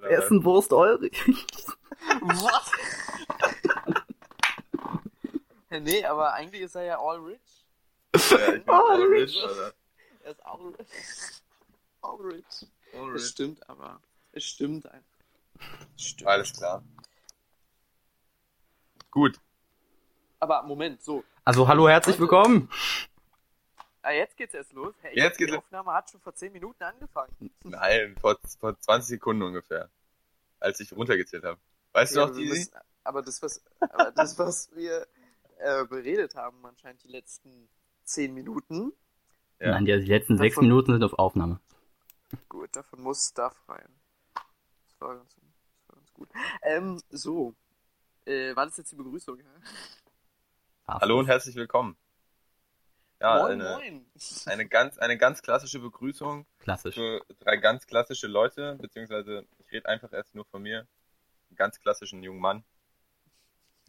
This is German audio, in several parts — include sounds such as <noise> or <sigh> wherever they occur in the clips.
oder? Wer ist ein Wurst Ulrich? Was? <laughs> nee, aber eigentlich ist er ja all rich. Ja, ich Oh, all Rich. rich, Alter. Er ist all rich. All rich. All Es rich. stimmt aber. Es stimmt einfach. Stimmt. Alles klar. Gut. Aber Moment, so. Also hallo, herzlich willkommen. Ah, jetzt geht's erst los. Hey, Jetzt die geht's- Aufnahme hat schon vor 10 Minuten angefangen. Nein, vor, vor 20 Sekunden ungefähr. Als ich runtergezählt habe. Weißt Ja, du noch, Didi? müssen- aber das, was, aber das, was wir äh, beredet haben, anscheinend die letzten 10 Minuten, Ja. Nein, die, die letzten sechs Davon- Minuten sind auf Aufnahme. gut, davon muss Stuff rein. Das war ganz, das war ganz gut. Ähm, so. Äh, war das jetzt die Begrüßung? Ja? Hallo und herzlich willkommen. Ja, moin, eine, moin. eine ganz, eine ganz klassische Begrüßung Klassisch. für drei ganz klassische Leute, beziehungsweise ich rede einfach erst nur von mir. Einen ganz klassischen jungen Mann.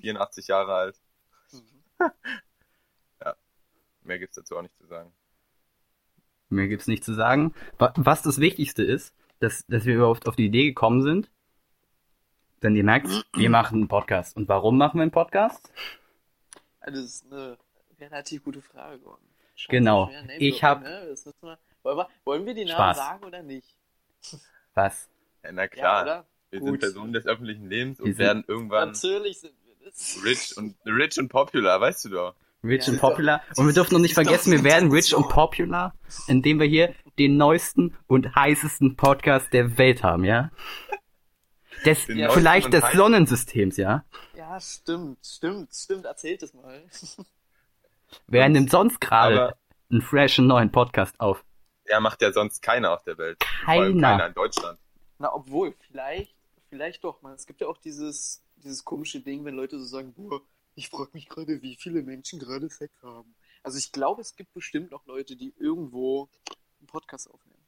84 Jahre alt. Mhm. <laughs> Mehr gibt's dazu auch nicht zu sagen. Mehr gibt's nicht zu sagen. Wa- Was das Wichtigste ist, dass, dass wir überhaupt auf die Idee gekommen sind. Denn ihr merkt, wir <clears throat> machen einen Podcast. Und warum machen wir einen Podcast? Also, das ist eine relativ gute Frage, Gordon. Scheiße, Genau. Ich droppen, hab- Ne? Wollen, wir, wollen wir die Namen Spaß. sagen oder nicht? Was? Ja, na Ja, klar, oder? wir Gut. sind Personen des öffentlichen Lebens Wir und sind- werden irgendwann Natürlich sind wir das. rich und rich und popular, weißt du doch. Rich Ja, and ist doch- popular. Und wir dürfen noch nicht vergessen, wir werden rich und popular, indem wir hier den neuesten und heißesten Podcast der Welt haben, ja? Des, Ja, vielleicht und des. Sonnensystems, ja? Ja, stimmt, stimmt, stimmt. Erzählt es mal. <laughs> Wer nimmt sonst gerade einen freshen neuen Podcast auf? er macht ja sonst keiner auf der Welt. Keiner. Keiner in Deutschland. Na, obwohl, vielleicht, vielleicht doch, man. Es gibt ja auch dieses, dieses komische Ding, wenn Leute so sagen, boah, ich frage mich gerade, wie viele Menschen gerade Sex haben. Also ich glaube, es gibt bestimmt noch Leute, die irgendwo einen Podcast aufnehmen.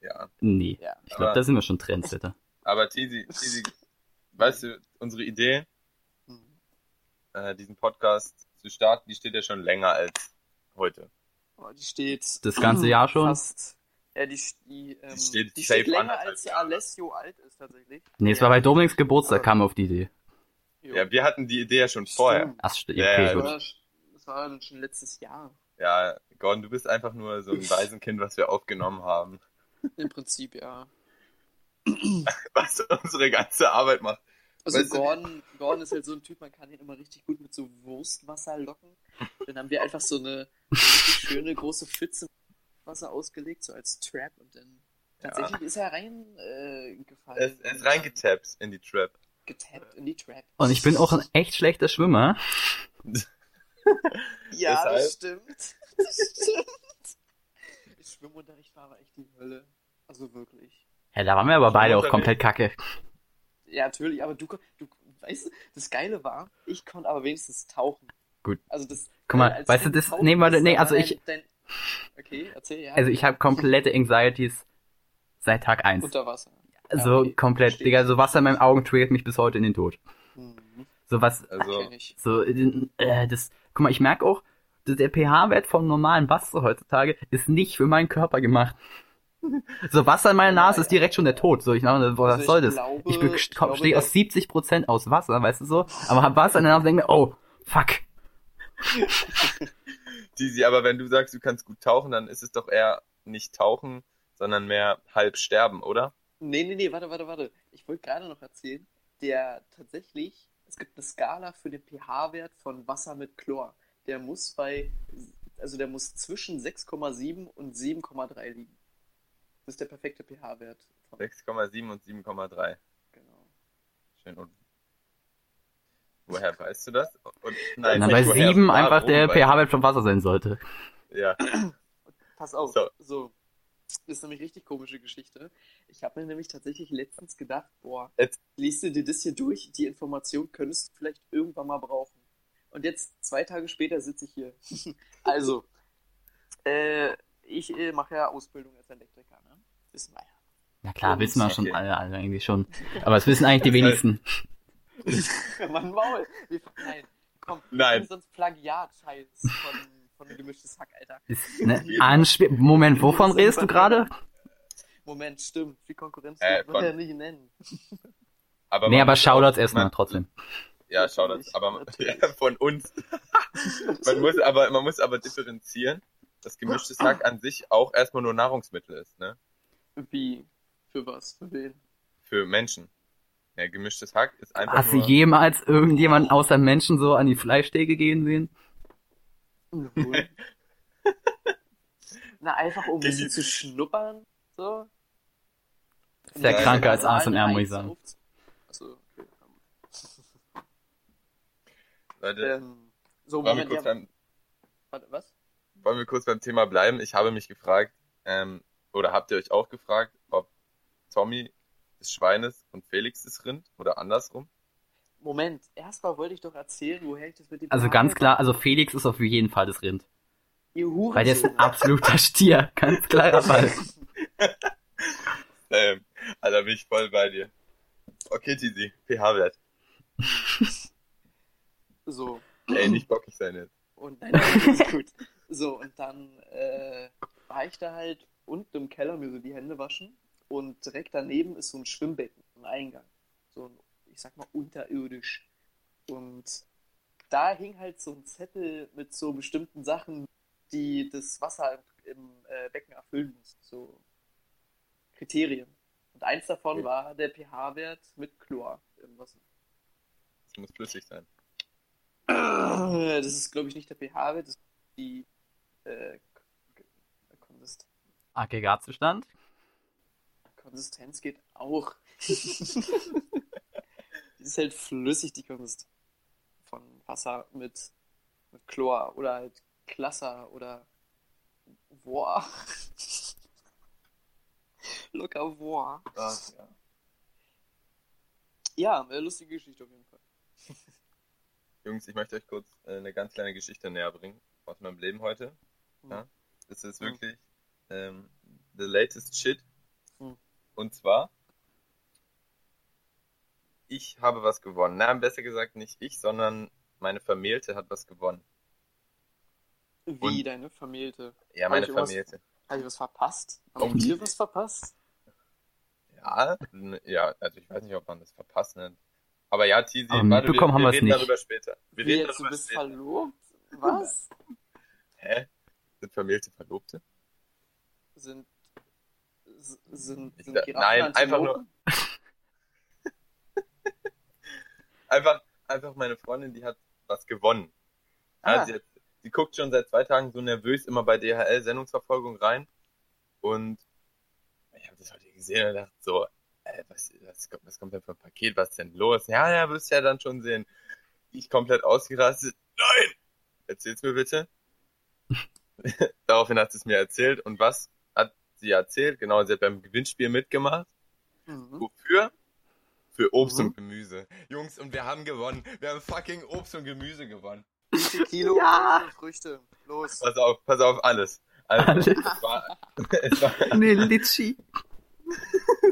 Ja. Nee. Ja. Ich glaube, da sind wir schon Trendsetter. Aber Tizi, Tizi, weißt du, unsere Idee, Hm. äh, diesen Podcast zu starten, die steht ja schon länger als heute. Oh, die steht Das ganze Jahr schon? fast. Ja, die, die, ähm, Die steht die steht länger als. Alessio alt ist tatsächlich. Nee, es war bei Dominiks Geburtstag, kam wir auf die Idee. Jo. Ja, wir hatten die Idee ja schon vorher. Ach, okay, ja, Das gut. war, das war dann schon letztes Jahr. Ja, Gordon, du bist einfach nur so ein <laughs> Waisenkind, was wir aufgenommen haben. Im Prinzip, ja. <laughs> Was unsere ganze Arbeit macht. Also Weißt du- Gordon, Gordon ist halt so ein Typ, man kann ihn immer richtig gut mit so Wurstwasser locken. Dann haben wir einfach so eine, so eine richtig schöne große Pfütze Wasser ausgelegt, so als Trap und dann tatsächlich ist er reingefallen. Äh, gefallen. Er ist, ist reingetappt in die Trap. Getappt in die Trap. Und ich bin auch ein echt schlechter Schwimmer. <laughs> Ja, das stimmt. Das stimmt. <laughs> Schwimmunterricht war aber echt die Hölle. Also wirklich. Ja, da waren wir aber beide auch komplett kacke. Ja, natürlich, aber du, du weißt du, das Geile war, ich konnte aber wenigstens tauchen. Gut. Also das. Guck mal, als weißt du, das- tauchen nee, warte, nee, also ich- Dein, dein, okay, erzähl, ja. Also ich habe komplette <laughs> Anxieties seit Tag eins. Unter Wasser. So okay, komplett, verstehe. Digga, so Wasser in meinen Augen triggert mich bis heute in den Tod. Mhm. So was, Also, so, äh, das, guck mal, ich merke auch, dass der pH-Wert vom normalen Wasser heutzutage ist nicht für meinen Körper gemacht. <laughs> So Wasser in meiner Nase ist direkt schon der Tod. So, ich boah, was Also ich soll das? glaube- ich ich glaube, stehe aus dass- 70% aus Wasser, weißt du so? Aber hab Wasser in der Nase und denke mir, oh, fuck. <laughs> Tizi, aber wenn du sagst, du kannst gut tauchen, dann ist es doch eher nicht tauchen, sondern mehr halb sterben, oder? Nee, nee, nee, warte, warte, warte. Ich wollte gerade noch erzählen, der tatsächlich, es gibt eine Skala für den pH-Wert von Wasser mit Chlor. Der muss bei, also der muss zwischen 6,7 und 7,3 liegen. Das ist der perfekte pH-Wert. von- 6,7 und 7,3. Genau. Schön. Und woher weißt du das? Und, Na, nicht bei woher, 7 warum einfach der pH-Wert vom Wasser sein sollte. Ja, Pass auf, So. so. Das ist nämlich richtig komische Geschichte. Ich habe mir nämlich tatsächlich letztens gedacht, boah, Jetzt- liest du dir das hier durch, die Information könntest du vielleicht irgendwann mal brauchen. Und jetzt, zwei Tage später, sitze ich hier. <laughs> also, äh, ich äh, mache ja Ausbildung als Elektriker, ne? Wissen wir ja. Na klar, wissen wir schon Okay. alle, alle eigentlich schon. Aber es wissen eigentlich die <laughs> wenigsten. <laughs> Mann, Maul! Wir, nein, komm, Nein. sonst Plagiat-Scheiß von, von gemischtes Hack, Alter. Ist, ne, Anspiel Moment, wovon <laughs> redest du gerade? Moment, stimmt. Viel Konkurrenz Äh, man von- ja nicht nennen. Aber Nee, aber Shoutouts erstmal man- trotzdem. Ja, Shoutouts. Aber ja, von uns. man, muss aber, man muss aber differenzieren, dass gemischtes Hack an sich auch erstmal nur Nahrungsmittel ist, ne? Wie? Für was? Für wen? Für Menschen. Ja, gemischtes Hack ist einfach Hast du nur... jemals irgendjemanden außer Menschen so an die Fleischtheke gehen sehen? <laughs> Na, einfach um ein bisschen zu schnuppern, so. Sehr Nein. kranker als ASMR, muss ich sagen. aufzu- Achso, okay. Leute, Ähm, so, Moment, kurz ja, beim, warte, was? Wollen wir kurz beim Thema bleiben? Ich habe mich gefragt, ähm, oder habt ihr euch auch gefragt, ob Tommy des Schweines und Felix des Rind oder andersrum? Moment, erstmal wollte ich doch erzählen, woher ich das mit dem Also ganz klar, also Felix ist auf jeden Fall das Rind. Ihr Hurensohn. Weil der ist ein absoluter Stier. Ganz klarer <laughs> Fall. Ähm, Alter, bin ich voll bei dir. Okay, Tizi, pH-Wert. So, Ey, nicht bockig sein jetzt. und nein, nein, das ist gut. <laughs> So, und dann äh, war ich da halt unten im Keller mir so die Hände waschen und direkt daneben ist so ein Schwimmbecken, ein Eingang. So ein, ich sag mal, unterirdisch. Und da hing halt so ein Zettel mit so bestimmten Sachen, die das Wasser im, äh, Becken erfüllen muss. So Kriterien. Und eins davon Okay. war der pH-Wert mit Chlor im Wasser. Es muss flüssig sein. Das ist, glaube ich, nicht der pH-Wert, das ist die äh, K- Konsist Aggregatzustand. Konsistenz geht auch. <laughs> die ist halt flüssig, die Konsistenz von Wasser mit, mit Chlor oder halt Klasser oder Boah. <laughs> Locker boah. Ach, ja. Ja, lustige Geschichte auf jeden Fall. <laughs> Jungs, ich möchte euch kurz äh, eine ganz kleine Geschichte näher bringen aus meinem Leben heute. Ja? Das ist Hm. wirklich ähm, the latest shit. Hm. Und zwar, ich habe was gewonnen. Nein, besser gesagt nicht ich, sondern meine Vermählte hat was gewonnen. Wie Und- deine Vermählte. Ja, Hab meine irgendwas- Vermählte. Habe ich was verpasst? Oh, Haben die- wir was verpasst? Ja, ja, also ich weiß nicht, ob man das verpasst nennt. Aber ja, Tizi, Aber warte, wir, wir reden nicht. darüber später. Wir Wie reden jetzt, du darüber bist später. verlobt? Was? Hä? Sind Vermählte Verlobte? Sind, sind, Ich sind Giraffen nein, einfach nur-? <laughs> Einfach, einfach meine Freundin, die hat was gewonnen. Ja, Ah. sie, hat, sie guckt schon seit zwei Tagen so nervös immer bei DHL Sendungsverfolgung rein. Und ich habe das heute gesehen und dachte so, ey, was, was, kommt, was kommt denn für ein Paket? Was ist denn los? Ja, ja, wirst ja dann schon sehen. Ich komplett ausgerastet. Nein! Erzähl's mir bitte. <laughs> <laughs> Daraufhin hat sie es mir erzählt. Und was hat sie erzählt? Genau, sie hat beim Gewinnspiel mitgemacht. Mhm. Wofür? Für Obst Mhm. und Gemüse. Jungs, und wir haben gewonnen. Wir haben fucking Obst und Gemüse gewonnen. Wie viel Kilo Ja. Früchte? Los. Pass auf, pass auf, alles. Also, Alles. Es, war, <laughs> es, war, Ne, Litschi.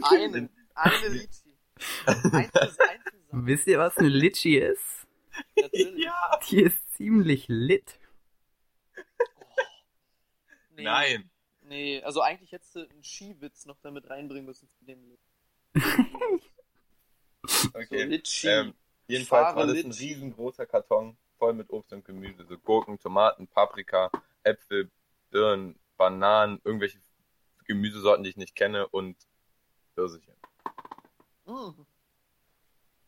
Eine. Eine <laughs> Litchi. Eins ist eins zusammen. Wisst ihr, was eine Litschi ist? Natürlich. ja. Die ist ziemlich lit. Nee, Nein. Nee, also eigentlich hättest du einen Skiwitz noch damit reinbringen müssen zu dem Lied. <laughs> So, Okay. Litchi. Ähm, jedenfalls Fahre war das ein riesengroßer Karton voll mit Obst und Gemüse. So Gurken, Tomaten, Paprika, Äpfel, Birnen, Bananen, irgendwelche Gemüsesorten, die ich nicht kenne und Pfirsiche. Mhm.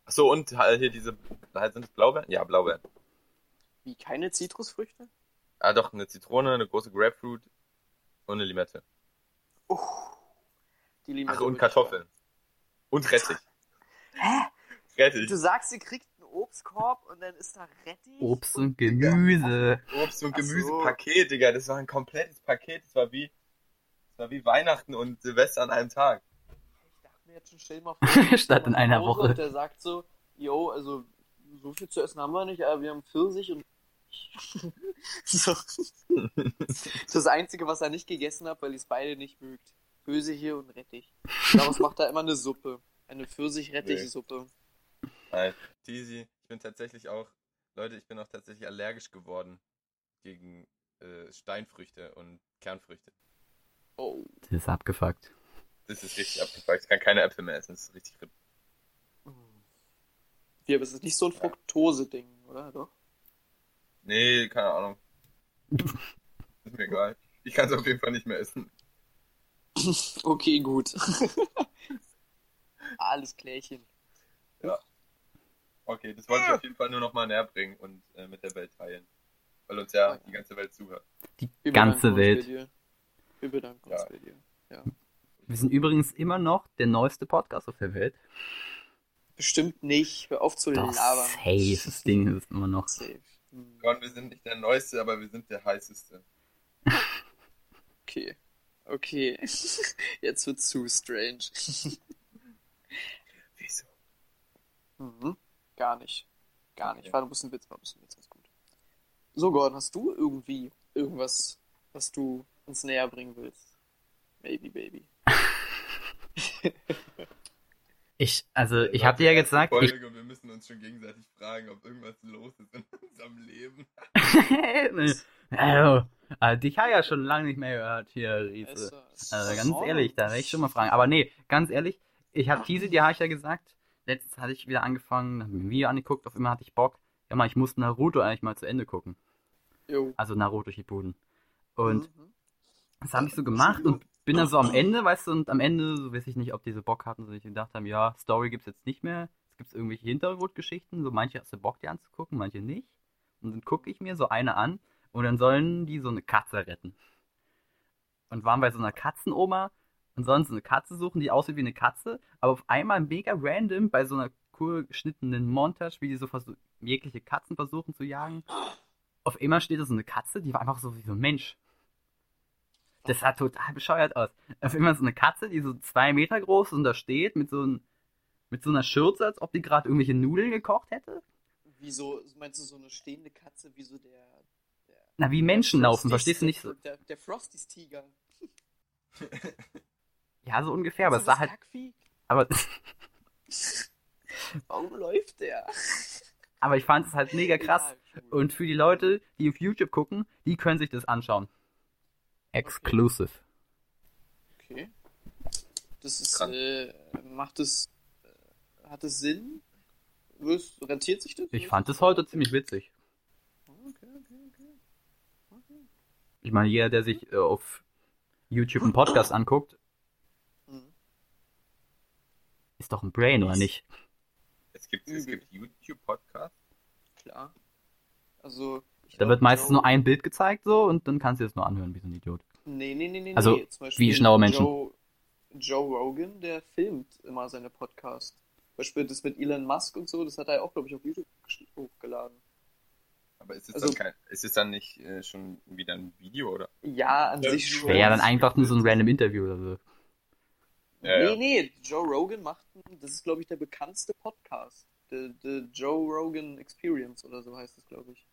Achso, und halt hier diese, halt sind es Blaubeeren? Ja, Blaubeeren. Wie, keine Zitrusfrüchte? Ah, doch, eine Zitrone, eine große Grapefruit und eine Limette. Uh, die Limette Ach, und wirklich Kartoffeln. Und Rettich. <laughs> Hä? Rettich. Du sagst, ihr kriegt einen Obstkorb und dann ist da Rettich? Obst und Gemüse. Obst- und so. Gemüsepaket, Digga. Das war ein komplettes Paket. Das war wie, das war wie Weihnachten und Silvester an einem Tag. Ich dachte mir jetzt schon, stell mal vor, <laughs> Statt in einer Woche. Und der sagt so, yo, also so viel zu essen haben wir nicht, aber wir haben Pfirsich und <laughs> so. Das ist das Einzige, was er nicht gegessen hat, weil ich es beide nicht mögt. Pfirsich und Rettich. Daraus macht er immer eine Suppe. Eine Pfirsich-Rettich-Suppe. Nein. Tizi, ich bin tatsächlich auch, Leute, ich bin auch tatsächlich allergisch geworden gegen äh, Steinfrüchte und Kernfrüchte. Oh. Das ist abgefuckt. Das ist richtig abgefuckt. Ich kann keine Äpfel mehr essen. Das ist richtig. Wie, aber es ist nicht so ein Fructose-Ding, oder? Doch? Nee, keine Ahnung. ist mir egal. Ich kann es auf jeden Fall nicht mehr essen. Okay, gut. <laughs> Alles klärchen. Okay, das wollte ich auf jeden Fall nur noch mal näher bringen und äh, mit der Welt teilen. Weil uns ja die ganze Welt zuhört. Die Wir ganze bedanken uns Welt. bei dir. Wir bedanken uns Ja. bei dir. Ja. Wir sind übrigens immer noch der neueste Podcast auf der Welt. Bestimmt nicht. Hör auf zu Doch, labern. safe, das Ding ist immer noch. Safe. Gott, wir sind nicht der Neueste, aber wir sind der Heißeste. Okay. Okay. <laughs> Jetzt wird zu strange. <laughs> Wieso? Mhm. Gar nicht. Gar nicht. Okay. Muss ein Witz, war ein bisschen Witz, ist gut. So, Gordon, hast du irgendwie irgendwas, was du uns näher bringen willst? Maybe, baby. <laughs> Ich, also, ich hab dir ja gesagt, ich, Folge und wir müssen uns schon gegenseitig fragen, ob irgendwas los ist in <laughs> unserem Leben. <laughs> also, äh, dich habe ich ja schon lange nicht mehr gehört hier, Riese. Also, Also ganz ehrlich, da werde ich schon mal fragen. Aber nee, ganz ehrlich, ich habe diese, die habe ich ja gesagt. Letztens hatte ich wieder angefangen, hab mir ein Video angeguckt, auf immer hatte ich Bock. Ja mal, ich muss Naruto eigentlich mal zu Ende gucken. Jo. Also Naruto Shippuden. Und Mhm. das habe ich so gemacht und bin dann so am <clears throat> Ende, weißt du, und am Ende, so weiß ich nicht, ob diese Bock hatten, so ich gedacht haben, ja, Story gibt's jetzt nicht mehr. Es gibt irgendwelche Hintergrundgeschichten, so manche hast du Bock, die anzugucken, manche nicht. Und dann gucke ich mir so eine an und dann sollen die so eine Katze retten. Und waren bei so einer Katzenoma und sollen so eine Katze suchen, die aussieht wie eine Katze, aber auf einmal mega random bei so einer cool geschnittenen Montage, wie die so jegliche Katzen versuchen zu jagen. Auf einmal steht da so eine Katze, die war einfach so wie so ein Mensch. Das sah total bescheuert aus. Auf einmal so eine Katze, die so zwei Meter groß ist und da steht mit so, ein, mit so einer Schürze, als ob die gerade irgendwelche Nudeln gekocht hätte. Wieso, meinst du so eine stehende Katze, wie so der. der Na, wie Menschen laufen, verstehst du nicht so? Der, der Frosties Tiger. <laughs> Ja, so ungefähr, aber es sah halt, Kackvieh? aber, <laughs> Warum läuft der? aber ich fand es halt mega krass. Egal, cool. Und für die Leute, die auf YouTube gucken, die können sich das anschauen. Exclusive. Okay. Das ist, äh, macht es, äh, hat es Sinn? Wirst, rentiert sich das? Ich fand es heute ziemlich witzig. Okay, okay, okay. okay. Ich meine, jeder, der sich äh, auf YouTube einen Podcast <clears throat> anguckt, Mhm. ist doch ein Brain, oder nicht? Es gibt, es gibt YouTube-Podcasts. Klar. Also, Da wird meistens Joe- nur ein Bild gezeigt so und dann kannst du es nur anhören wie so ein Idiot. Nee, nee, nee, nee. Also, nee. Zum Beispiel wie schlaue Menschen. Joe, Joe Rogan, der filmt immer seine Podcasts. Zum Beispiel das mit Elon Musk und so, das hat er ja auch, glaube ich, auf YouTube hochgeladen. Aber ist es Also- dann kein, ist es dann nicht äh, schon wieder ein Video oder? Ja, an Ja, sich schon. Wäre ja dann das einfach nur so ein random Interview oder so. Ja, ja. Nee, nee, Joe Rogan macht, einen- das ist, glaube ich, der bekannteste Podcast. The, the Joe Rogan Experience oder so heißt es, glaube ich.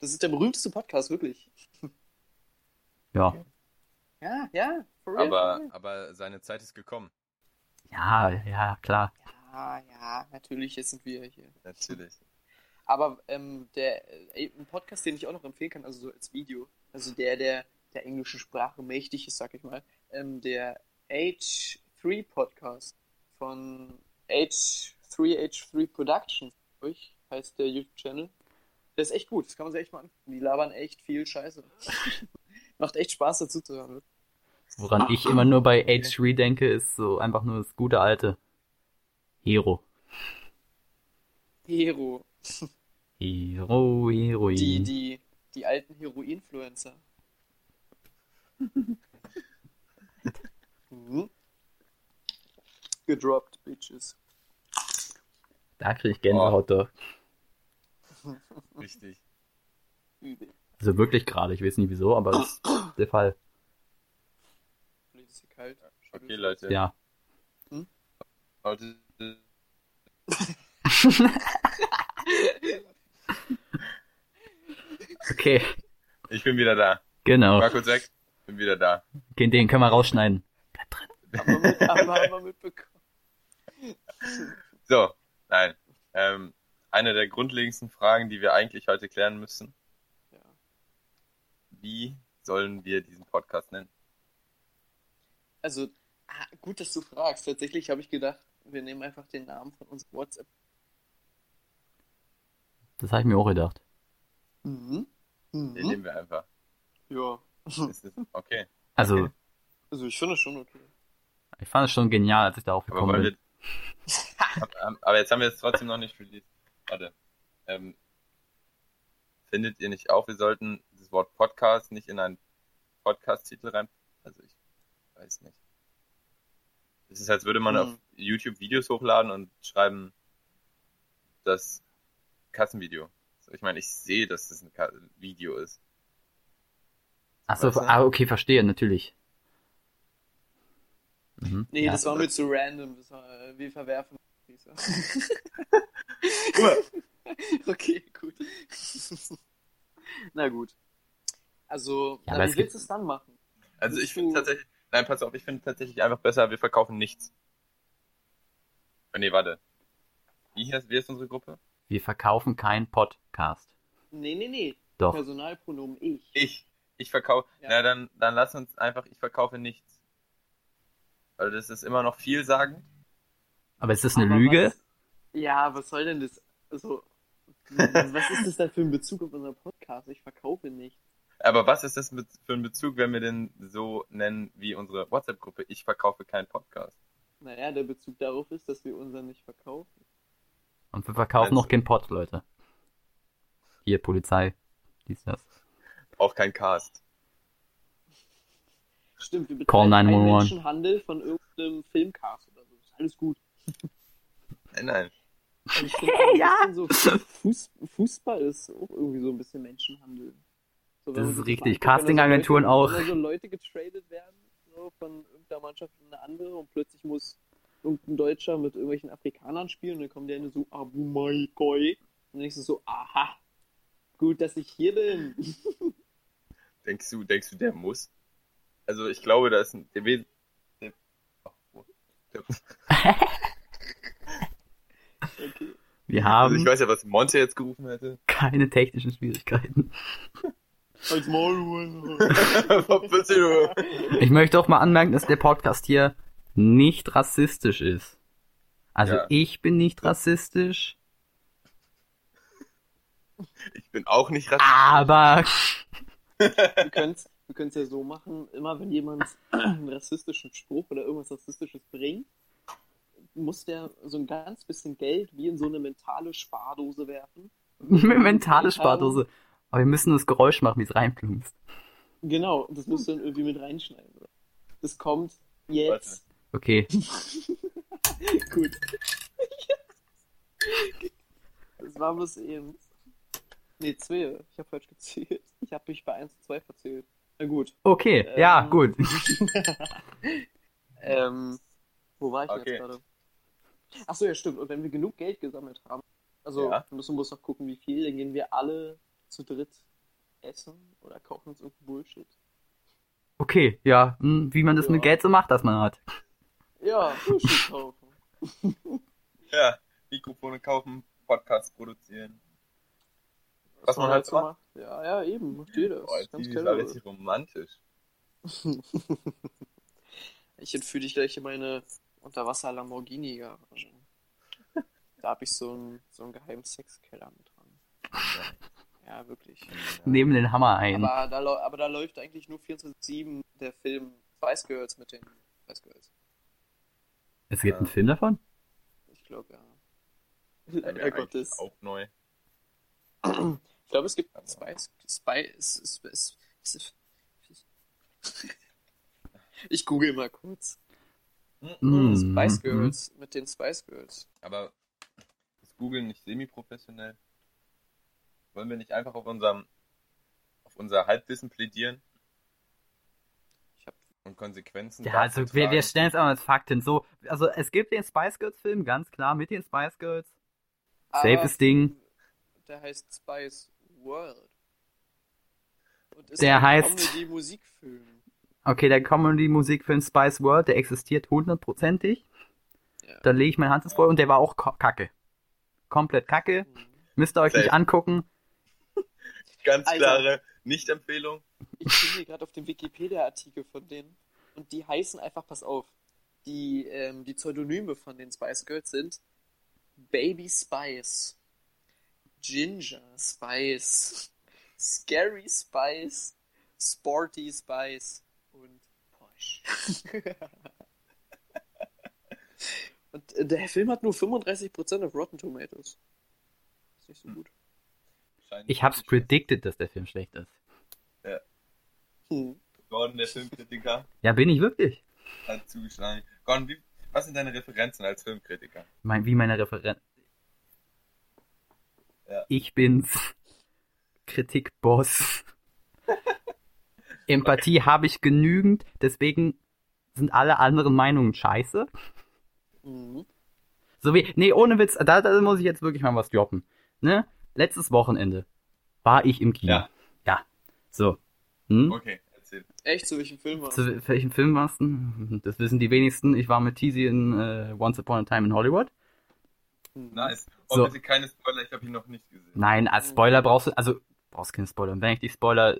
Das ist der berühmteste Podcast, wirklich. Ja. Ja, ja, for real. for Aber, real. aber seine Zeit ist gekommen. Ja, ja, klar. Ja, ja, natürlich, jetzt sind wir hier. Natürlich. Aber ähm, der äh, ein Podcast, den ich auch noch empfehlen kann, also so als Video, also der, der der englischen Sprache mächtig ist, sag ich mal, ähm, der H3 Podcast von H3H3 Productions, ich, heißt der YouTube-Channel. Der ist echt gut, das kann man sich echt mal angucken. Die labern echt viel Scheiße. <laughs> Macht echt Spaß dazu zu hören. Woran ich immer nur bei H3 denke, ist so einfach nur das gute alte Hero. Hero, Hero, Heroin. die, die, die alten Hero-Influencer. mhm. <laughs> Gedroppt, Bitches. Da kriege ich Gänsehaut doch. Richtig. Übel. Also wirklich gerade, ich weiß nicht wieso, aber das ist <coughs> der Fall. Ist hier kalt. Okay, Leute. Ja. Heute, <laughs> Okay, ich bin wieder da. genau. Marco Zack, bin wieder da. Okay, den können wir rausschneiden. Haben wir, mit, haben, wir- haben wir mitbekommen. So, nein. Ähm, eine der grundlegendsten Fragen, die wir eigentlich heute klären müssen. Ja. Wie sollen wir diesen Podcast nennen? Also, Ah, gut, dass du fragst. Tatsächlich habe ich gedacht, wir nehmen einfach den Namen von unserem WhatsApp. Das habe ich mir auch gedacht. Mhm. Den Mhm. nehmen wir einfach. Ja. Okay. Also, Okay. Also ich finde es schon okay. ich fand es schon genial, als ich darauf Aber, gekommen weil bin. wir, <laughs> aber, aber jetzt haben wir es trotzdem noch nicht released. Warte. Ähm, findet ihr nicht auch, wir sollten das Wort Podcast nicht in einen Podcast-Titel rein? Also ich weiß nicht. Es ist, als würde man Hm. auf YouTube Videos hochladen und schreiben das Kassenvideo. Ich meine, ich sehe, dass das ein Ka Video ist. Achso, Weißt du? ah, okay, verstehe, natürlich. Mhm. Nee, ja. das war mir zu random. Das war, wir verwerfen. <laughs> <laughs> okay, gut. <laughs> Na gut. Also, Ja, na, wie willst du es dann machen? Also ich finde tatsächlich, nein, pass auf, ich finde tatsächlich einfach besser, wir verkaufen nichts. Oh, nee, warte. Wie heißt, wie ist unsere Gruppe? Wir verkaufen keinen Podcast. Nee, nee, nee. Doch. Personalpronomen ich. Ich. Ich verkaufe. Ja. Na, dann, dann lass uns einfach, ich verkaufe nichts. Weil das ist immer noch viel sagen. Aber ist das eine Aber Lüge? Was, ja, was soll denn das? Also, was ist das denn für ein Bezug auf unseren Podcast? Ich verkaufe nichts. Aber was ist das für ein Bezug, wenn wir den so nennen wie unsere WhatsApp-Gruppe? Ich verkaufe keinen Podcast. Naja, der Bezug darauf ist, dass wir unseren nicht verkaufen. Und wir verkaufen Also- noch keinen Pod, Leute. Hier, Polizei. Dies, das. Auch kein Cast. Stimmt, wir Call betreiben keinen 911. Menschenhandel von irgendeinem Filmcast oder so. Ist alles gut. Nein, nein. <laughs> Ich finde Ja. so, Fuß, Fußball ist auch irgendwie so ein bisschen Menschenhandel. So, Das ist richtig. so Castingagenturen Leute- auch. Wenn so Leute getradet werden, so von irgendeiner Mannschaft in eine andere und plötzlich muss irgendein Deutscher mit irgendwelchen Afrikanern spielen und dann kommt der eine so, Abu Maikoi. Und dann denkst du so, aha, gut, dass ich hier bin. <laughs> Denkst du, denkst du, der muss? Also ich glaube, da ist ein, der, We- der, oh, <laughs> der Okay. Wir also ich haben weiß ja, was Monte jetzt gerufen hätte. keine technischen Schwierigkeiten. Als Maul. <laughs> Ich möchte auch mal anmerken, dass der Podcast hier nicht rassistisch ist. Also Ja. ich bin nicht rassistisch, Ich bin auch nicht rassistisch. aber <laughs> Wir können es wir können's ja so machen, immer wenn jemand einen rassistischen Spruch oder irgendwas Rassistisches bringt, muss der so ein ganz bisschen Geld wie in so eine mentale Spardose werfen. <laughs> mentale Spardose. Aber wir müssen das Geräusch machen, wie es reinplumpst. Genau, und das musst du dann irgendwie mit reinschneiden. Das kommt jetzt. Okay. <laughs> Gut. Das war bloß eben. Nee, zwei. Ich habe falsch gezählt. Ich habe mich bei 1 zu 2 verzählt. Na gut. Okay, ja, Ähm. gut. <laughs> Ähm, wo war ich Okay. jetzt gerade? Achso, ja, stimmt. Und wenn wir genug Geld gesammelt haben, also Ja. wir müssen bloß noch gucken, wie viel, dann gehen wir alle zu dritt essen oder kaufen uns irgendein Bullshit. Okay, ja, hm, wie man das Ja. mit Geld so macht, das man hat. Ja, Bullshit kaufen. <laughs> Ja, Mikrofone kaufen, Podcasts produzieren. Was man halt so macht. macht. Ja, ja, eben. Macht jeder. Das ist ganz die ist alles clever. hier romantisch. <laughs> Ich entführe dich gleich in meine Unterwasser-Lamborghini-Garage. Da habe ich so einen, so einen geheimen Sexkeller mit dran. Ja, wirklich. Nehmen den Hammer ein. Aber da, aber da läuft eigentlich nur 24-7 der Film Spice Girls mit den Spice Girls. es gibt Ja. einen Film davon? Ich glaube, ja. Leider Gottes. Auch neu. Ich glaube, es gibt Spice. Spice. Spice. Spice. Ich google mal kurz. Mhm. Spice Girls mit den Spice Girls. Aber ist Google nicht semi-professionell? Wollen wir nicht einfach auf unserem auf unser Halbwissen plädieren Ich hab, und Konsequenzen Ja, also wir, wir stellen es einmal als Fakt hin. So, also es gibt den Spice Girls Film, ganz klar, mit den Spice Girls. Safes Ding. Der heißt Spice World. Und ist Der heißt- Comedy-Musikfilm. Okay, der Comedy-Musikfilm Spice World, der existiert hundertprozentig. Ja. Da lege ich mein Hand ins Feuer und der war auch kacke. Komplett kacke. Mhm. Müsst ihr euch Safe. nicht angucken. <laughs> Ganz klare Nicht-Empfehlung. Ich bin hier gerade auf dem Wikipedia-Artikel von denen und die heißen einfach, pass auf, die, ähm, die Pseudonyme von den Spice Girls sind Baby Spice, Ginger Spice, Scary Spice, Sporty Spice. <laughs> und äh, der Film hat nur 35% auf Rotten Tomatoes. Ist nicht so Hm. gut. Ich hab's predicted, dass der Film schlecht ist. Hm. Gordon, der Filmkritiker, Ja, bin ich wirklich. hat zugeschlagen. Gordon, wie, was sind deine Referenzen als Filmkritiker? Mein, wie meine Referent. Ja. Ich bin's. Kritikboss. Empathie habe ich genügend, deswegen sind alle anderen Meinungen scheiße. Mhm. So wie, nee, ohne Witz, da, da muss ich jetzt wirklich mal was droppen. Ne? Letztes Wochenende war ich im Kino. Ja. Ja. So. Hm? Okay, erzähl. Echt, zu welchem Film war Zu welchem Film warst du? <laughs> Das wissen die wenigsten. Ich war mit Teasy in äh, Once Upon a Time in Hollywood. Mhm. Nice. Und So. bitte keine Spoiler, ich habe ihn noch nicht gesehen. Nein, als Spoiler brauchst du, also brauchst keinen Spoiler. Und wenn ich dich spoiler,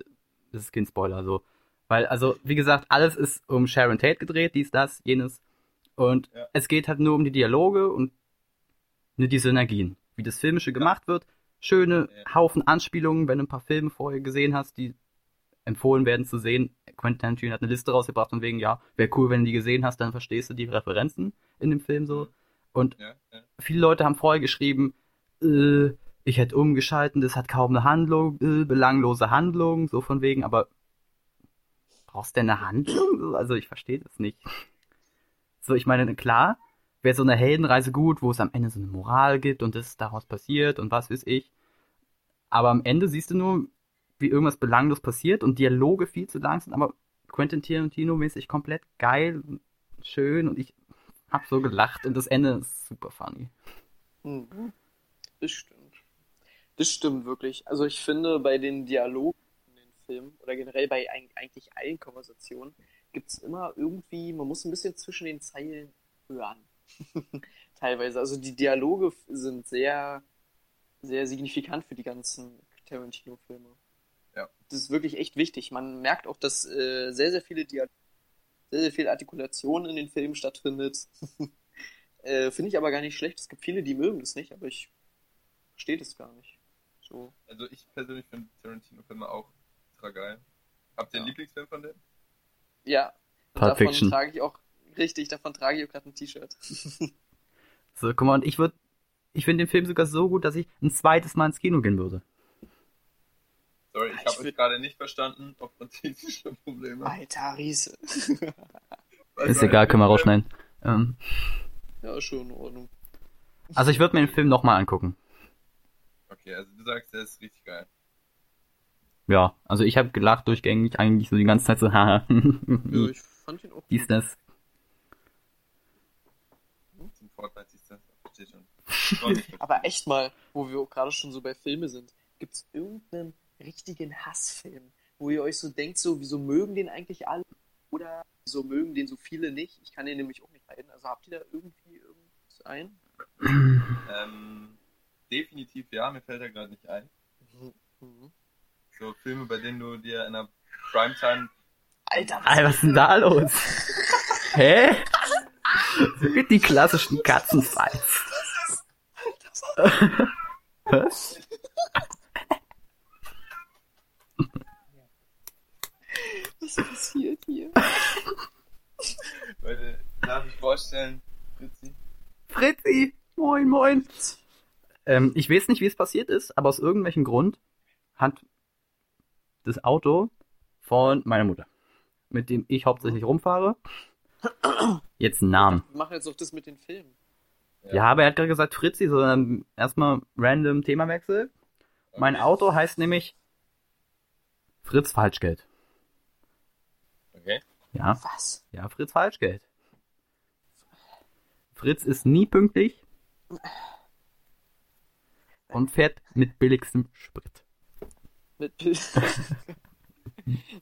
ist es kein Spoiler, so. Weil, also, wie gesagt, alles ist um Sharon Tate gedreht, dies, das, jenes. Und Ja. es geht halt nur um die Dialoge und nur die Synergien. Wie das Filmische gemacht wird. Schöne Ja. Haufen Anspielungen, wenn du ein paar Filme vorher gesehen hast, die empfohlen werden zu sehen. Quentin Tarantino hat eine Liste rausgebracht von wegen, ja, wäre cool, wenn du die gesehen hast, dann verstehst du die Referenzen in dem Film so. Und Ja, ja. viele Leute haben vorher geschrieben, äh, ich hätte umgeschalten, das hat kaum eine Handlung, äh, belanglose Handlung, so von wegen, aber brauchst du denn eine Handlung? Also ich verstehe das nicht. So, ich meine, klar, wäre so eine Heldenreise gut, wo es am Ende so eine Moral gibt und das daraus passiert und was weiß ich. Aber am Ende siehst du nur, wie irgendwas belanglos passiert und Dialoge viel zu lang sind, aber Quentin Tarantino-mäßig komplett geil, schön und ich hab so gelacht und das Ende ist super funny. Mhm. Das stimmt. Das stimmt wirklich. Also ich finde, bei den Dialogen in den Filmen oder generell bei eig- eigentlich allen Konversationen gibt es immer irgendwie, man muss ein bisschen zwischen den Zeilen hören. <laughs> Teilweise. Also die Dialoge sind sehr, sehr signifikant für die ganzen Tarantino-Filme. Ja. Das ist wirklich echt wichtig. Man merkt auch, dass äh, sehr, sehr viele Dialoge, sehr, sehr viel Artikulation in den Filmen stattfindet. <laughs> Äh, Finde ich aber gar nicht schlecht. Es gibt viele, die mögen das nicht, aber ich verstehe das gar nicht. So. Also ich persönlich finde Tarantino-Filme auch ultra geil. Habt ihr einen Ja. Lieblingsfilm von dem? Ja. Und Pulp davon Fiction. trage ich auch, richtig, davon trage ich auch gerade ein T-Shirt. <laughs> So, guck mal, und ich würde, ich finde den Film sogar so gut, dass ich ein zweites Mal ins Kino gehen würde. Sorry, ich Ich habe euch würd- gerade nicht verstanden, aufgrund technischer Probleme. Alter Riese. <laughs> Ist egal, können wir rausschneiden. Ähm, ja, schon in Ordnung. also ich würde mir den Film nochmal angucken. Okay, also du sagst, der ist richtig geil. Ja, also ich habe gelacht durchgängig, eigentlich so die ganze Zeit so, <laughs> haha, Ja, ich fand ihn auch dies, gut. das. Zum Fortnite siehst du das. Verstehe schon. Aber echt mal, wo wir auch gerade schon so bei Filme sind, gibt es irgendeinen richtigen Hassfilm, wo ihr euch so denkt, so, wieso mögen den eigentlich alle? Oder wieso mögen den so viele nicht? Ich kann den nämlich auch nicht leiden. Also habt ihr da irgendwie irgendwas ein? Ähm, definitiv ja, mir fällt er gerade nicht ein. Mhm. So Filme, bei denen du dir in der Primetime Alter, Alter, was ist denn da los? <laughs> Hä? Die klassischen Katzenfights. <laughs> Was? was passiert hier? Leute, darf ich vorstellen, Fritzi? Fritzi! Moin, moin! Ähm, ich weiß nicht, wie es passiert ist, aber aus irgendwelchem Grund hat das Auto von meiner Mutter, mit dem ich hauptsächlich rumfahre, jetzt einen Namen. Wir machen jetzt auch das mit den Filmen. Ja, aber er hat gerade gesagt Fritzi, sondern erstmal random Themawechsel. Mein Okay. Auto heißt nämlich Fritz Falschgeld. Okay. Ja, Was? ja, Fritz Falschgeld. Fritz ist nie pünktlich und fährt mit billigstem Sprit. Mit <laughs>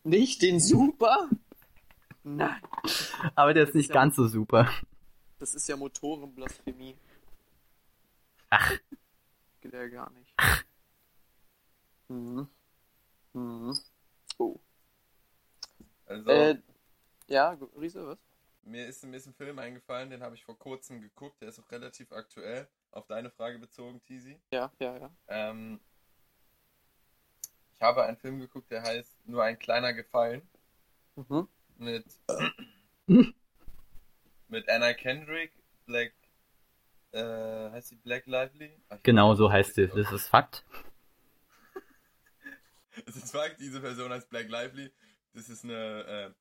Nicht den Super? Nein. Aber der ist nicht ganz so super. Das ist ja Motorenblasphemie. Ach. Geht ja gar nicht. Mhm. Mhm. Oh. Also, Äh, ja, Riese, was? Mir ist, mir ist ein Film eingefallen, den habe ich vor kurzem geguckt, der ist auch relativ aktuell. Auf deine Frage bezogen, Tizi. Ja, ja, ja. Ähm, ich habe einen Film geguckt, der heißt Nur ein kleiner Gefallen Mhm. mit, mit Anna Kendrick, Black, äh, heißt sie Black Lively? Ich Genau so heißt sie Das ist Fakt. <laughs> Es ist Fakt, diese Person heißt Black Lively. Das ist eine äh,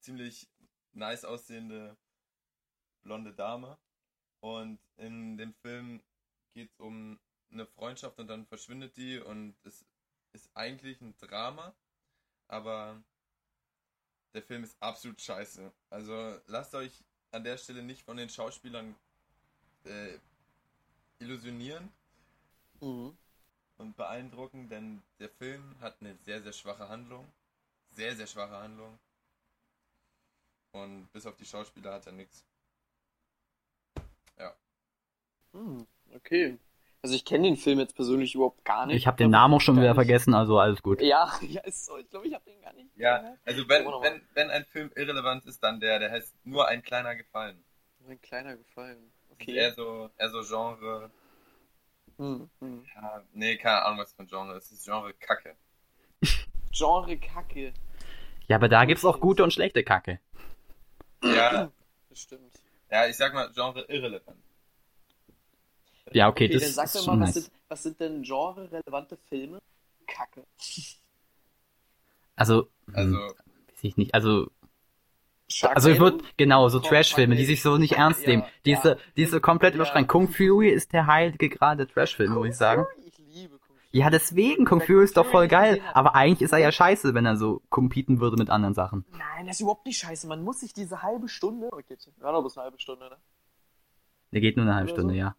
ziemlich nice aussehende blonde Dame. Und in dem Film geht es um eine Freundschaft und dann verschwindet die und es ist eigentlich ein Drama, aber der Film ist absolut scheiße. Also lasst euch an der Stelle nicht von den Schauspielern äh, illusionieren Mhm. und beeindrucken, denn der Film hat eine sehr, sehr schwache Handlung. Sehr, sehr schwache Handlung. Und bis auf die Schauspieler hat er nichts. Hm, okay. Also ich kenne den Film jetzt persönlich überhaupt gar nicht. Ich habe den Namen auch schon wieder nicht. vergessen, also alles gut. Ja, <laughs> ja, ist so. Ich glaube, ich habe den gar nicht. Ja, also wenn, wenn, wenn ein Film irrelevant ist, dann der, der heißt nur ein kleiner Gefallen. Nur ein kleiner gefallen. Ist Okay. Eher so, eher so Genre. Hm, hm. Ja, nee, keine Ahnung, was für ein Genre. Es ist Genre Kacke. Genre Kacke. Ja, aber da gibt's auch gute und schlechte Kacke. Ja, Das stimmt. ja, ich sag mal Genre irrelevant. Ja, okay, das dann sag ist schon mal, was nice. sind, was sind denn genre-relevante Filme? Kacke. Also, Also, hm, weiß ich nicht. Also, Sharknado? also ich würde, genau, so Trash-Filme, die sich so nicht ernst Ja, nehmen. Die ja. so, die so komplett Ja. überschreien. Kung Fury ist der heilige Grad der Trash-Filme, muss ich sagen. Ich liebe Kung Fury. Ja, deswegen, Kung Fury ist doch voll geil. Aber eigentlich ist er ja scheiße, wenn er so competen würde mit anderen Sachen. Nein, das ist überhaupt nicht scheiße. Man muss sich diese halbe Stunde. Okay, war noch bis eine halbe Stunde, ne? Der geht nur eine halbe Stunde, so? ja.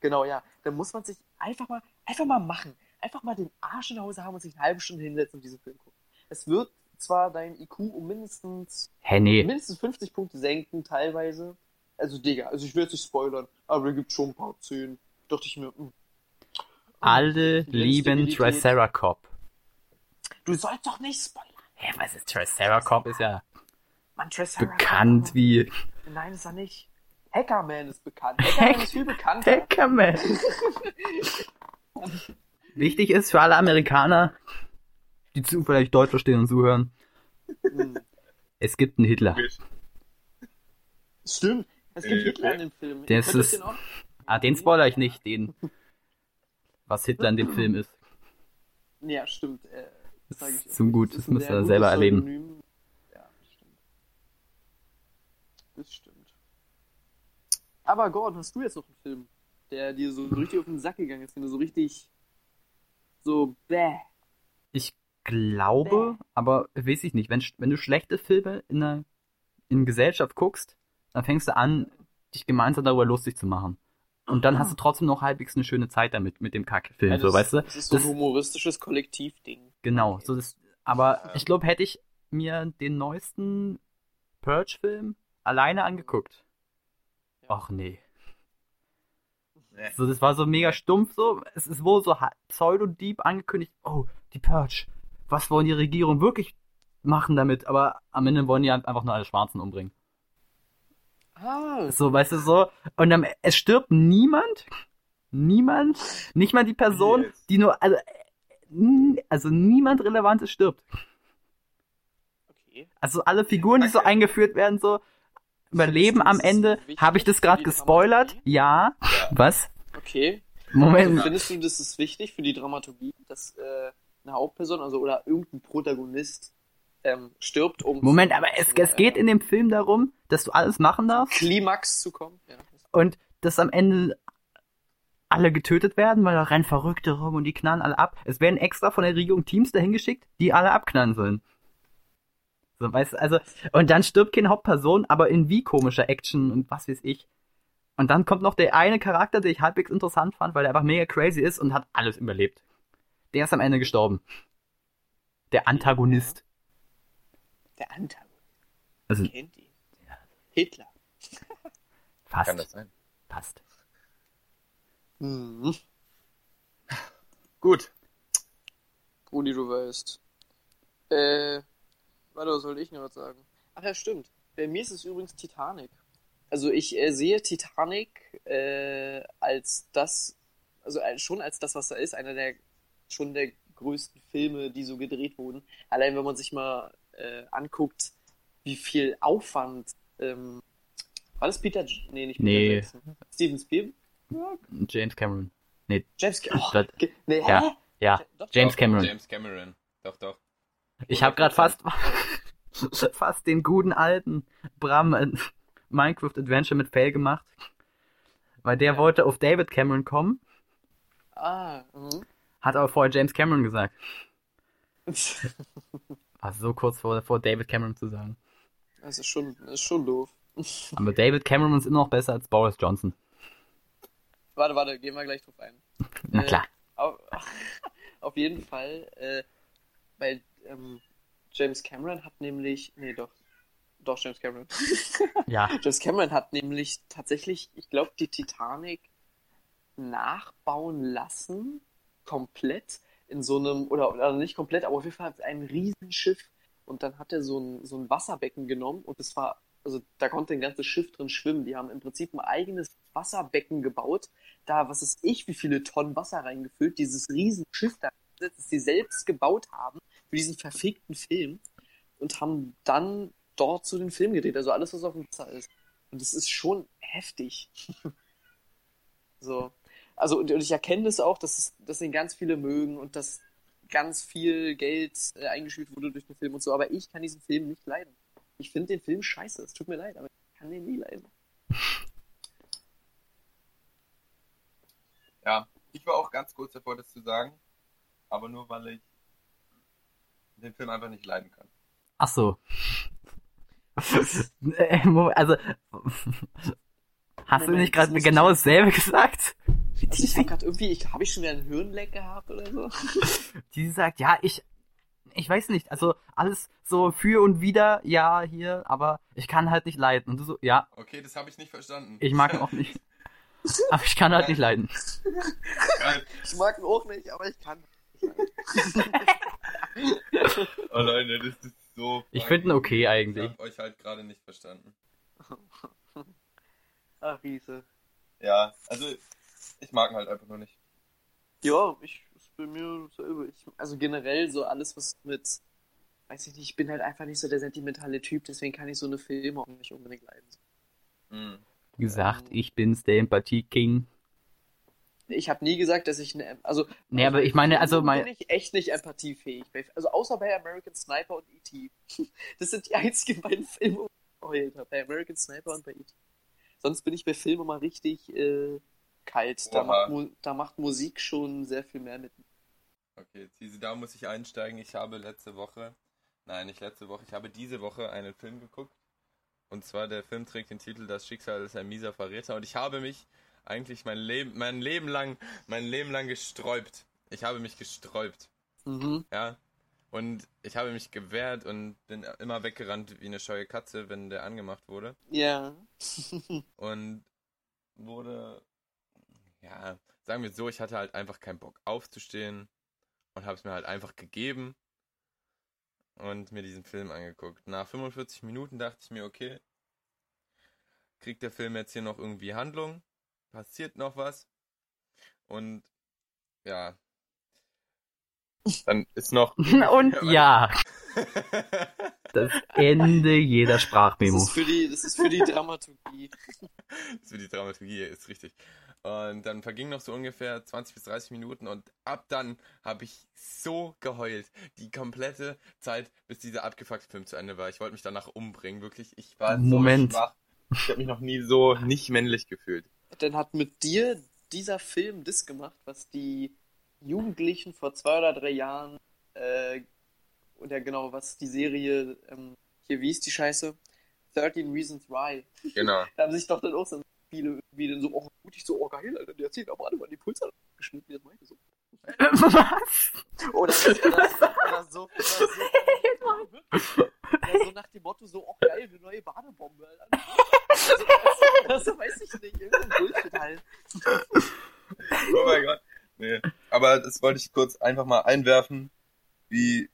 Genau, ja. Dann muss man sich einfach mal, einfach mal machen. Einfach mal den Arsch in der Hose haben und sich eine halbe Stunde hinsetzen und diesen Film gucken. Es wird zwar dein IQ um mindestens, Hä, nee. mindestens 50 Punkte senken, teilweise. Also, Digga, also ich will jetzt nicht spoilern, aber da gibt schon ein paar Szenen. Dachte ich mir, hm. Alle lieben. Triceracop. Du sollst doch nicht spoilern. Hä, was ist Triceracop? Ist ja Man, Triceratops. bekannt wie Nein, ist er nicht. Hackerman ist bekannt. <laughs> Hackerman ist viel bekannter. Hackerman. <laughs> Wichtig ist für alle Amerikaner, die zufällig Deutsch verstehen und zuhören, Hm. es gibt einen Hitler. Stimmt. Es gibt Äh, Hitler in dem Film. Das ist- den auch- Ah, den spoiler ich nicht, den, was Hitler in dem Film ist. Ja, stimmt. Äh, ich ist zu gut, das müsst ihr selber erleben. Pseudonym. Ja, das stimmt. Das stimmt. Aber Gordon, hast du jetzt noch einen Film, der dir so richtig auf den Sack gegangen ist, den du so richtig so bäh. Ich glaube, aber weiß ich nicht, wenn, wenn du schlechte Filme in einer in Gesellschaft guckst, dann fängst du an, dich gemeinsam darüber lustig zu machen. Und dann hast du trotzdem noch halbwegs eine schöne Zeit damit, mit dem Kackfilm, Ja, so, das, weißt du? Das ist so ein Das- humoristisches Kollektivding. Genau, so das, aber Ja. ich glaube, hätte ich mir den neuesten Purge-Film alleine angeguckt. Ja. Ach nee. Nee. So, das war so mega stumpf so. Es ist wohl so ha- pseudo-deep angekündigt. Oh, die Purge. Was wollen die Regierung wirklich machen damit? Aber am Ende wollen die einfach nur alle Schwarzen umbringen. Ah, So, weißt du, so. Und am, es stirbt niemand. Niemand. Nicht mal die Person, jetzt? die nur, also, also niemand Relevantes stirbt. okay. Also alle Figuren, die so eingeführt werden, so überleben am Ende. Habe ich das gerade gespoilert? Ja. Ja. Was? Okay. Moment. Also findest du, das ist wichtig für die Dramaturgie, dass äh, eine Hauptperson, also oder irgendein Protagonist ähm, stirbt, um Moment, aber es, zum, es geht äh, in dem Film darum, dass du alles machen darfst Klimax zu kommen. Ja. und dass am Ende alle getötet werden, weil da rennen Verrückte rum und die knallen alle ab. Es werden extra von der Regierung Teams dahin geschickt, die alle abknallen sollen. So, weißt du, also, und dann stirbt keine Hauptperson, aber in wie komischer Action und was weiß ich. Und dann kommt noch der eine Charakter, den ich halbwegs interessant fand, weil der einfach mega crazy ist und hat alles überlebt. Der ist am Ende gestorben. Der Antagonist. Der Antagonist. Also, Kennt ihn. Hitler. <laughs> Kann passt. das sein? Passt. Mhm. Gut. Rudi, du weißt. Äh, warte, was wollte ich noch was sagen? Ach ja, stimmt. Bei mir ist es übrigens Titanic. Also ich äh, sehe Titanic äh, als das, also als, schon als das, was er ist, einer der schon der größten Filme, die so gedreht wurden. Allein wenn man sich mal äh, anguckt, wie viel Aufwand. Ähm, war das Peter? Nee, nicht Peter Nee. Jackson. Steven Spielberg? James Cameron. James Cameron. Oh, nee, hä? ja, ja. Doch, James Doch, Cameron. James Cameron. Doch, doch. Ich habe gerade fast, <laughs> fast den guten alten Bram äh, Minecraft Adventure mit Fail gemacht. Weil der Ja. wollte auf David Cameron kommen, Ah, mhm. hat aber vorher James Cameron gesagt. <laughs> Also so kurz vor, vor David Cameron zu sagen. Das ist schon, das ist schon doof. <laughs> Aber David Cameron ist immer noch besser als Boris Johnson. Warte, warte, gehen wir gleich drauf ein. <laughs> Na Äh, klar. <laughs> Auf, auf jeden Fall, äh, weil ähm, James Cameron hat nämlich, nee, doch, doch, James Cameron. Ja. James Cameron hat nämlich tatsächlich, ich glaube, die Titanic nachbauen lassen, komplett in so einem, oder, oder nicht komplett, aber auf jeden Fall ein Riesenschiff. Und dann hat er so ein, so ein Wasserbecken genommen und das war, also da konnte ein ganzes Schiff drin schwimmen. Die haben im Prinzip ein eigenes Wasserbecken gebaut, da, was ist ich, wie viele Tonnen Wasser reingefüllt, dieses Riesenschiff da, das sie selbst gebaut haben für diesen verfickten Film und haben dann dort zu den Film gedreht, also alles, was auf dem Wasser ist. Und das ist schon heftig. <laughs> so. Also, und, und ich erkenne das auch, dass, es, dass ihn ganz viele mögen und dass ganz viel Geld äh, eingespielt wurde durch den Film und so, aber ich kann diesen Film nicht leiden. Ich finde den Film scheiße, es tut mir leid, aber ich kann den nie leiden. Ja, ich war auch ganz kurz davor, das zu sagen. Aber nur, weil ich den Film einfach nicht leiden kann. Ach so. <laughs> Äh, also, <laughs> hast du nicht gerade genau dasselbe gesagt? Ich habe gerade irgendwie, ich, habe ich schon wieder einen Hirnleck gehabt oder so? <laughs> Die sagt, ja, ich, ich weiß nicht, also alles so für und wider, ja, hier, aber ich kann halt nicht leiden. Und du so, ja, Okay, das habe ich nicht verstanden. ich mag ihn auch nicht. <laughs> Aber ich kann halt nicht leiden. Geil. Ich mag ihn auch nicht, aber ich kann. <laughs> Oh Leute, das ist so. Ich fucking finde ihn okay eigentlich. Ich habe euch halt gerade nicht verstanden. Ach, Riese. Ja, also ich mag ihn halt einfach nur nicht. Ja, ich ist bei mir dasselbe. Ich, also generell so alles, was mit, weiß ich nicht, ich bin halt einfach nicht so der sentimentale Typ, deswegen kann ich so eine Filme auch nicht unbedingt leiden. Hm. Wie gesagt, ich bin's, der Empathie-King. Ich habe nie gesagt, dass ich eine, also Nee, aber ich meine, also bin mein, ich echt nicht empathiefähig. Also außer bei American Sniper und E.T. <laughs> Das sind die einzigen beiden Filme, wo ich geheult habe. Bei American Sniper und bei E.T. Sonst bin ich bei Filmen mal richtig äh, kalt. Da macht, da macht Musik schon sehr viel mehr mit. Okay, diese, da muss ich einsteigen. Ich habe letzte Woche, nein, nicht letzte Woche, ich habe diese Woche einen Film geguckt. Und zwar der Film trägt den Titel Das Schicksal ist ein mieser Verräter. Und ich habe mich eigentlich mein Leben, mein Leben lang, mein Leben lang gesträubt. Ich habe mich gesträubt. Mhm. Ja. Und ich habe mich gewehrt und bin immer weggerannt wie eine scheue Katze, wenn der angemacht wurde. Ja. Und wurde, ja, sagen wir so, ich hatte halt einfach keinen Bock aufzustehen und habe es mir halt einfach gegeben und mir diesen Film angeguckt. Nach 45 Minuten dachte ich mir, okay, kriegt der Film jetzt hier noch irgendwie Handlung? Passiert noch was? Und ja, dann ist noch. <laughs> und ja, <laughs> <laughs> das Ende jeder Das Sprachmemo. ist für die, das ist für die Dramaturgie. Das für die Dramaturgie ist richtig. Und dann verging noch so ungefähr 20 bis 30 Minuten und ab dann habe ich so geheult. Die komplette Zeit, bis dieser abgefuckte Film zu Ende war. Ich wollte mich danach umbringen, wirklich. Ich war Moment. so schwach. Ich habe mich noch nie so nicht männlich gefühlt. Dann hat mit dir dieser Film das gemacht, was die Jugendlichen vor zwei oder drei Jahren, äh, oder genau, was die Serie, ähm, hier, wie ist die Scheiße? 13 Reasons Why. Genau. <laughs> Da haben sich doch dann auch so viele irgendwie dann so, oh, mutig, so, oh geil, Alter, der erzählt aber alle mal die Pulsar geschnitten, das meinte so. Was? Oder, oder, oder so, oder so, <laughs> oder so nach dem Motto so, oh geil, eine neue Badebombe, Alter. Also, also, weiß ich nicht, irgendein Bullshit halt. Oh mein Gott. Nee. Aber das wollte ich kurz einfach mal einwerfen. Wie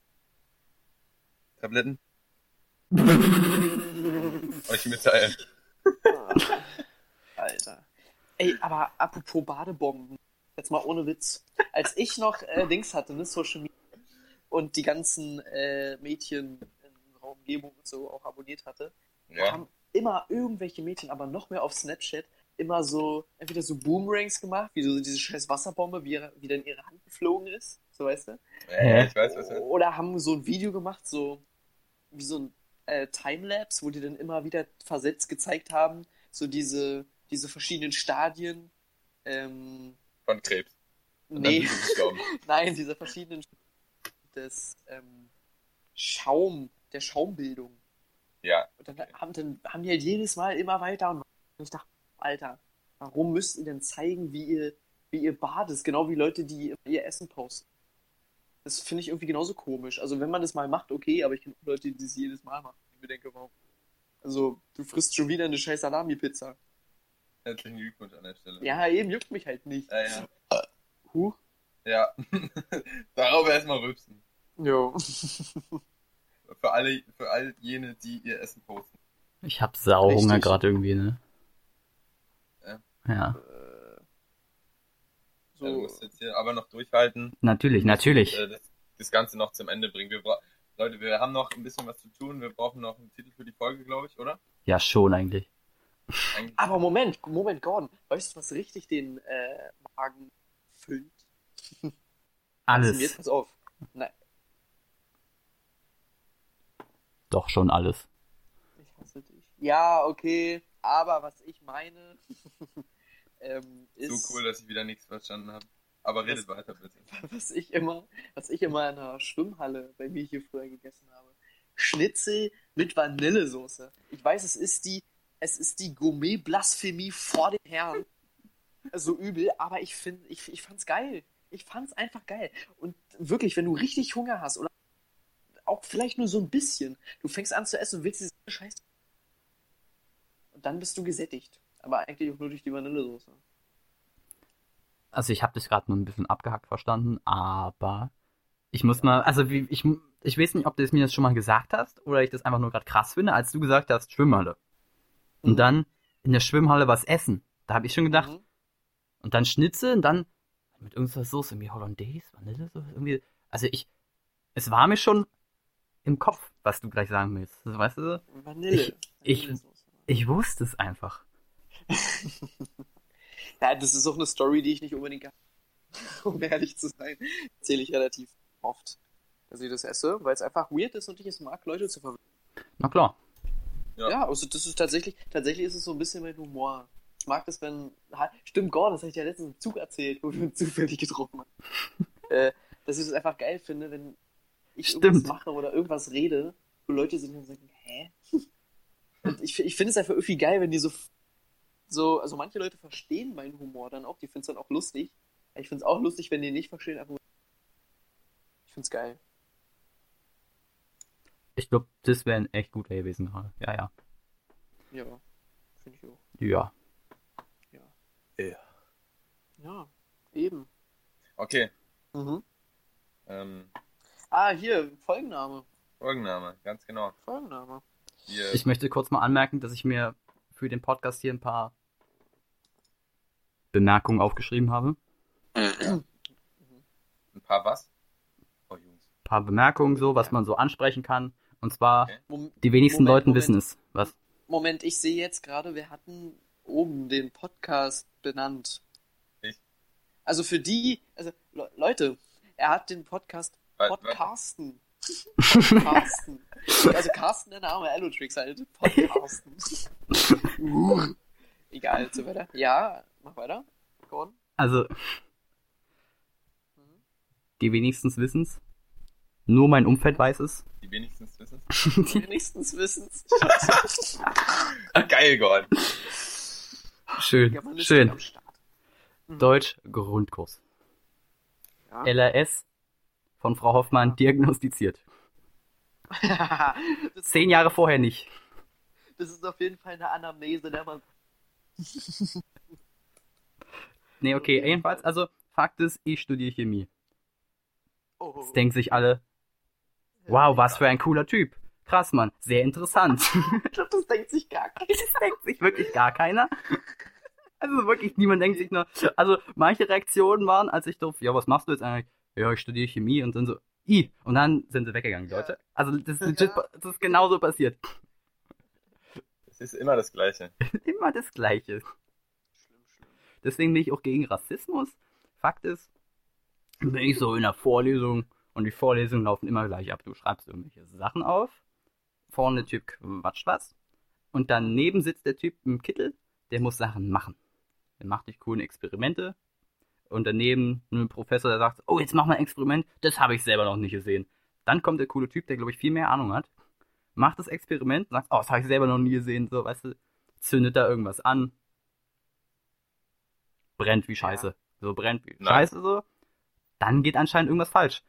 Tabletten. <laughs> euch mitteilen. <laughs> Alter. Ey, aber apropos Badebomben, jetzt mal ohne Witz. Als ich noch äh, Dings hatte, ne, Social Media und die ganzen äh, Mädchen in unserer Umgebung und so auch abonniert hatte, Ja. haben immer irgendwelche Mädchen, aber noch mehr auf Snapchat, immer so, entweder so Boomerangs gemacht, wie so diese scheiß Wasserbombe, wie, wie dann in ihre Hand geflogen ist, so weißt du? Ja, ich weiß, was du Oder haben so ein Video gemacht, so wie so ein äh, Timelapse, wo die dann immer wieder versetzt gezeigt haben, so diese, diese verschiedenen Stadien. Ähm, von Krebs. Und nee, <laughs> nein, diese verschiedenen des ähm, Schaum, der Schaumbildung. Ja, Und dann haben, dann haben die halt jedes Mal immer weiter und ich dachte, Alter, warum müsst ihr denn zeigen, wie ihr, wie ihr badet? Genau wie Leute, die ihr Essen posten. Das finde ich irgendwie genauso komisch. Also wenn man das mal macht, okay, aber ich kenne auch Leute, die das jedes Mal machen. Ich mir denke, warum? Also, du frisst schon wieder eine scheiß Salami-Pizza. Herzlichen Glückwunsch an der Stelle. Ja, eben juckt mich halt nicht. Ja, ja. Huch. ja. <laughs> Darauf erstmal rülpsen. Jo. Für alle, für all jene, die ihr Essen posten. Ich hab Sauhunger gerade irgendwie, ne? Ja. Ja, Äh, So. Du so. musst jetzt hier aber noch durchhalten. natürlich, natürlich. Äh, das, das Ganze noch zum Ende bringen. Wir Leute, wir haben noch ein bisschen was zu tun. Wir brauchen noch einen Titel für die Folge, glaube ich, oder? Ja, schon eigentlich. Aber Moment, Moment, Gordon. Weißt du, was richtig den äh, Magen füllt? Also Jetzt Alles. pass auf. Nein, Doch schon alles. ich hasse dich. Ja, okay. Aber was ich meine, <laughs> ähm, ist, so cool, dass ich wieder nichts verstanden habe. Aber redet Das- weiter, bitte. <laughs> was ich immer, was ich immer in der Schwimmhalle bei mir hier früher gegessen habe. Schnitzel mit Vanillesoße. Ich weiß, es ist die, es ist die Gourmet-Blasphemie vor den Herren. So übel, aber ich finde, ich, ich fand's geil. Ich fand's einfach geil. Und wirklich, wenn du richtig Hunger hast oder auch vielleicht nur so ein bisschen, du fängst an zu essen und willst diese Scheiße. Und dann bist du gesättigt. Aber eigentlich auch nur durch die Vanillesoße. Also ich habe das gerade nur ein bisschen abgehackt verstanden, aber ich muss mal, also wie, ich, ich weiß nicht, ob du es mir das schon mal gesagt hast oder ich das einfach nur gerade krass finde, als du gesagt hast, Schwimmhalle. Und Mhm. dann in der Schwimmhalle was essen. Da habe ich schon gedacht, Mhm. und dann Schnitzel und dann mit irgendwas Soße, irgendwie Hollandaise, Vanillesoße, irgendwie, also ich, es war mir schon im Kopf, was du gleich sagen willst. Weißt du, Vanille. Ich- Vanillesoße. ich wusste es einfach. <laughs> Ja, das ist auch eine Story, die ich nicht unbedingt habe. <laughs> Um ehrlich zu sein, erzähle ich relativ oft, dass ich das esse, weil es einfach weird ist und ich es mag, Leute zu verwirren. Na klar. Ja. Ja, also das ist tatsächlich, tatsächlich ist es so ein bisschen mein Humor. Ich mag das, wenn, stimmt, Gordon, das habe ich dir letztens im Zug erzählt, wo uns <laughs> zufällig getroffen haben. äh, dass ich es einfach geil finde, wenn ich Stimmt. irgendwas mache oder irgendwas rede, wo Leute sind und sagen, hä? <laughs> Und ich, ich finde es einfach irgendwie geil, wenn die so, so, also manche Leute verstehen meinen Humor dann auch, die finden es dann auch lustig. Ich finde es auch lustig, wenn die nicht verstehen, einfach ich finde es geil. Ich glaube, das wäre ein echt guter gewesen gerade. Ja, ja. Ja, finde ich auch. Ja. Ja. Ja, eben. Okay. Mhm. Ähm, Ah, hier, Folgenname. Folgenname, ganz genau. Folgenname. Wir, Ich möchte kurz mal anmerken, dass ich mir für den Podcast hier ein paar Bemerkungen aufgeschrieben habe. ein paar was? Oh, Jungs. Ein paar Bemerkungen so, was man so ansprechen kann. Und zwar, Okay. Die wenigsten Moment, Leuten Moment. wissen es. Was? Moment, ich sehe jetzt gerade, wir hatten oben den Podcast benannt. Ich? Also für die, also Le Leute, er hat den Podcast Podcasten. <laughs> Podcasten. Also Carsten, der Name, Allotrix halt. Podcasten. uh. <laughs> Egal, so weiter. Ja, mach weiter. Gordon. Also, Mhm. die wenigstens wissen es. Nur mein Umfeld weiß es. Die wenigstens wissen <laughs> Wenigstens wissen's. <laughs> Geil, Gordon. Schön, Ja, schön. Mhm. Deutsch Grundkurs. Ja. LRS von Frau Hoffmann diagnostiziert. <laughs> das, Zehn Jahre vorher nicht. das ist auf jeden Fall eine Anamnese, der man. Nee, okay, jedenfalls, also Fakt ist, ich studiere Chemie. Oh, Jetzt denken sich alle, wow, was für ein cooler Typ. krass, Mann, sehr interessant. <laughs> Ich glaube, das denkt sich gar keiner. Das denkt sich wirklich gar keiner. Also wirklich, niemand denkt sich nur. Also manche Reaktionen waren, als ich drauf, ja, was machst du jetzt eigentlich? Ja, ich studiere Chemie und dann so, i. Und dann sind sie weggegangen, die Ja. Leute. Also das ist, <laughs> legit, das ist genauso passiert. Es ist immer das Gleiche. <laughs> Immer das Gleiche. Schlimm, schlimm. Deswegen bin ich auch gegen Rassismus. Fakt ist, bin ich so in der Vorlesung und die Vorlesungen laufen immer gleich ab. Du schreibst irgendwelche Sachen auf, vorne der Typ quatscht was und daneben sitzt der Typ im Kittel, der muss Sachen machen. Der macht nicht coole Experimente und daneben ein Professor, der sagt, oh, jetzt mach mal ein Experiment, das habe ich selber noch nicht gesehen. Dann kommt der coole Typ, der glaube ich viel mehr Ahnung hat, macht das Experiment, sagt, oh, das habe ich selber noch nie gesehen, so, weißt du, zündet da irgendwas an, brennt wie Scheiße. So brennt wie Nein. Scheiße so. Dann geht anscheinend irgendwas falsch.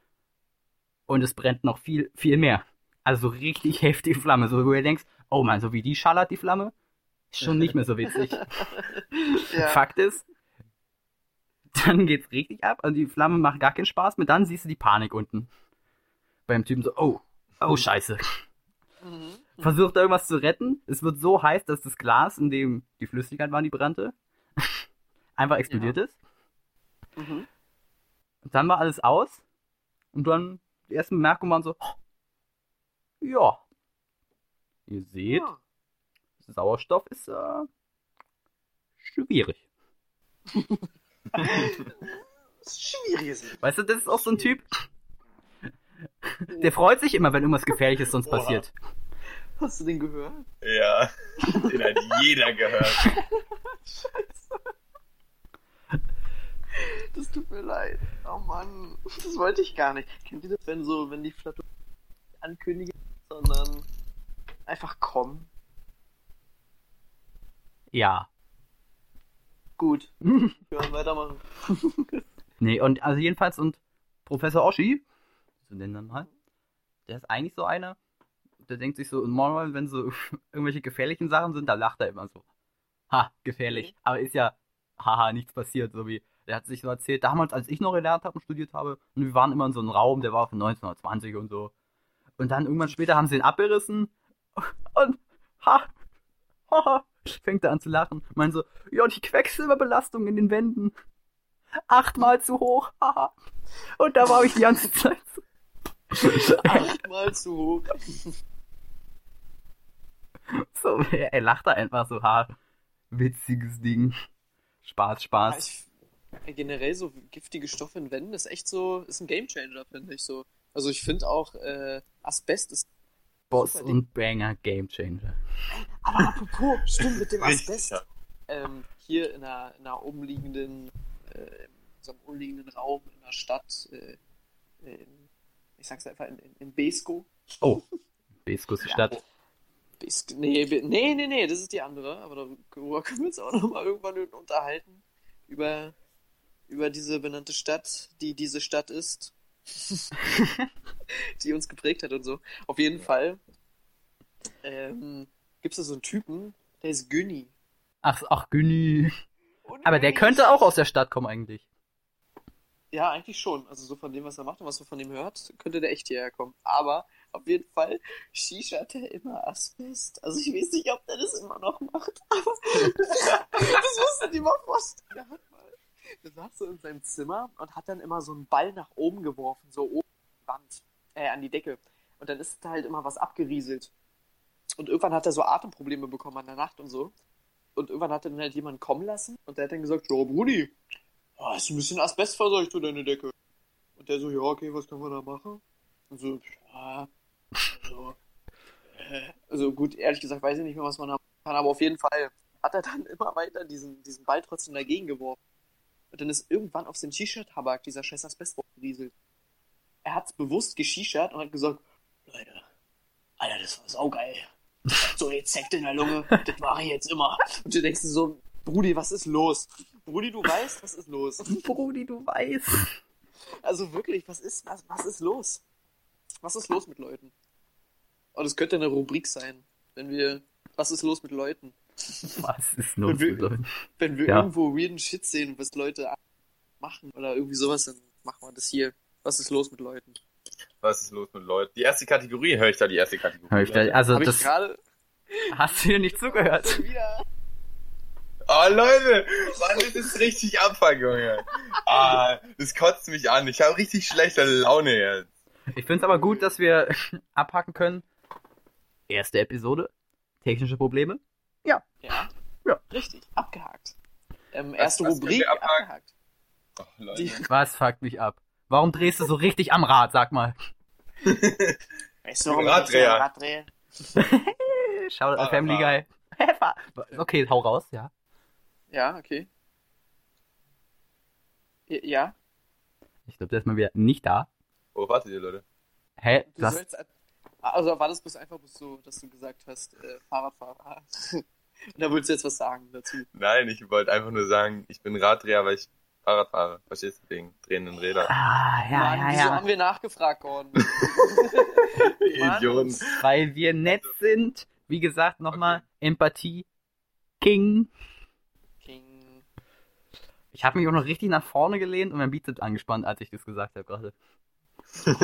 Und es brennt noch viel, viel mehr. Also so richtig <laughs> heftige Flamme. So, wo du denkst, oh man, so wie die schallert die Flamme, ist schon nicht mehr so witzig. <laughs> Ja. Fakt ist, dann geht's richtig ab. Also die Flamme macht gar keinen Spaß mehr. Dann siehst du die Panik unten. Beim Typen so, oh, oh Scheiße. Mhm. Versucht irgendwas zu retten. Es wird so heiß, dass das Glas, in dem die Flüssigkeit war, die brannte, <laughs> einfach explodiert ist. Mhm. Und dann war alles aus. Und dann die ersten Bemerkungen waren so, "Oh, ja, ihr seht, Ja. Sauerstoff ist äh, schwierig. <laughs> Das ist schwierig. Weißt du, das ist auch so ein Typ, der freut sich immer, wenn irgendwas Gefährliches sonst Oha. passiert. Hast du den gehört? Ja, den hat jeder gehört. <laughs> Scheiße. Das tut mir leid. Oh Mann, das wollte ich gar nicht. Kennt ihr das, wenn so, wenn die Flatte ankündigen, sondern einfach kommen? Ja. Gut, <laughs> wir können weitermachen. Nee, und also jedenfalls, und Professor Oschi, so nennen wir mal, der ist eigentlich so einer, der denkt sich so, normal, wenn so <laughs> irgendwelche gefährlichen Sachen sind, da lacht er immer so. Ha, gefährlich. Aber ist ja, haha, nichts passiert, so wie, der hat sich so erzählt, damals, als ich noch gelernt habe und studiert habe, und wir waren immer in so einem Raum, der war von 1920 und so. Und dann irgendwann später haben sie ihn abgerissen <laughs> und, ha, haha, fängt er an zu lachen. Meint so, ja, die Quecksilberbelastung in den Wänden. Achtmal zu hoch, haha. Und da war ich die ganze Zeit so, <laughs> Achtmal zu hoch. <laughs> so er, er lacht da einfach so, ha, witziges Ding. Spaß, Spaß. ich, generell so giftige Stoffe in Wänden ist echt so, ist ein Gamechanger, finde ich so. Also ich finde auch, äh, Asbest ist. Boss und Banger Gamechanger. Aber apropos, <laughs> stimmt, mit dem Asbest. ja. Ähm, hier in einer, in einer umliegenden, äh, in so einem umliegenden Raum in der Stadt, äh, in, ich sag's einfach, in, in, in Besko. Oh, <laughs> Beskus Ja. Stadt. Besk nee, nee, nee, nee, das ist die andere, aber darüber können wir uns auch nochmal irgendwann unterhalten. Über, über diese benannte Stadt, die diese Stadt ist. <laughs> die uns geprägt hat und so. Auf jeden Fall ähm, gibt es da so einen Typen, der ist Günni. Ach, ach, Günni. Aber der könnte auch aus der Stadt kommen eigentlich. Ja, eigentlich schon. Also so von dem, was er macht und was man von ihm hört, könnte der echt hierher kommen. Aber auf jeden Fall shishat er immer Asbest. Also ich weiß nicht, ob der das immer noch macht, aber <laughs> das musst du dir mal vorstellen. Der saß so in seinem Zimmer und hat dann immer so einen Ball nach oben geworfen, so oben an die Wand, äh, an die Decke. Und dann ist da halt immer was abgerieselt. Und irgendwann hat er so Atemprobleme bekommen an der Nacht und so. Und irgendwann hat er dann halt jemanden kommen lassen und der hat dann gesagt, ja, Brudi, oh, ist ein bisschen Asbest verseucht, du deine Decke. Und der so, ja, okay, was können wir da machen? Und so, ja, also, äh, also gut, ehrlich gesagt weiß ich nicht mehr, was man da machen kann, aber auf jeden Fall hat er dann <laughs> immer weiter diesen, diesen Ball trotzdem dagegen geworfen. Und dann ist irgendwann auf den Shisha-Tabak dieser scheiß Asbest gerieselt. Er hat's bewusst geschichert und hat gesagt, Leute, Alter, das war saugeil. So, jetzt Sekt in der Lunge, das mache ich jetzt immer. Und du denkst dir so, Brudi, was ist los? Brudi, du weißt, was ist los? Brudi, du weißt. Also wirklich, was ist, was, was ist los? Was ist los mit Leuten? Oh, das könnte eine Rubrik sein, wenn wir, was ist los mit Leuten? <laughs> Was ist los wir- mit Leuten? Wenn wir Ja. irgendwo weirden Shit sehen, was Leute machen oder irgendwie sowas, dann machen wir das hier. Was ist los mit Leuten? Was ist los mit Leuten? Die erste Kategorie, höre ich da die erste Kategorie? Hör ich da, also Habe ich das gerade hast du dir nicht zugehört. <laughs> wieder. Oh Leute, Mann, das ist richtig Abfuck, Junge. Ah, das kotzt mich an. Ich habe richtig schlechte Laune jetzt. Ich finde es aber gut, dass wir <laughs> abhaken können. Erste Episode, technische Probleme. Ja. Ja. Richtig, abgehakt. Ähm, erste was Rubrik abgehakt. Oh, Leute. Die, Was fuckt mich ab? Warum drehst du so richtig am Rad, sag mal? <laughs> weißt du, warum Raddreher. ich so Raddreher? <laughs> Schau an Fahrer, Family Guy. okay, hau raus, ja. Ja, okay. Ja, Ich glaube, der ist mal wieder nicht da. Wo wartet ihr, Leute? Hä? du Das, sollst. Also war das bloß einfach bloß so, dass du gesagt hast, äh, Fahrradfahrer. <laughs> Da willst du jetzt was sagen dazu. Nein, ich wollte einfach nur sagen, ich bin Raddreher, weil ich Fahrrad fahre. Verstehst du? Wegen drehenden Rädern. ah, ja, Mann, ja, wieso ja. haben wir nachgefragt, Gordon? <laughs> Idioten. Weil wir nett sind. Wie gesagt, nochmal Empathie. King. King. Ich habe mich auch noch richtig nach vorne gelehnt und mein Bizeps angespannt, als ich das gesagt habe gerade. <laughs>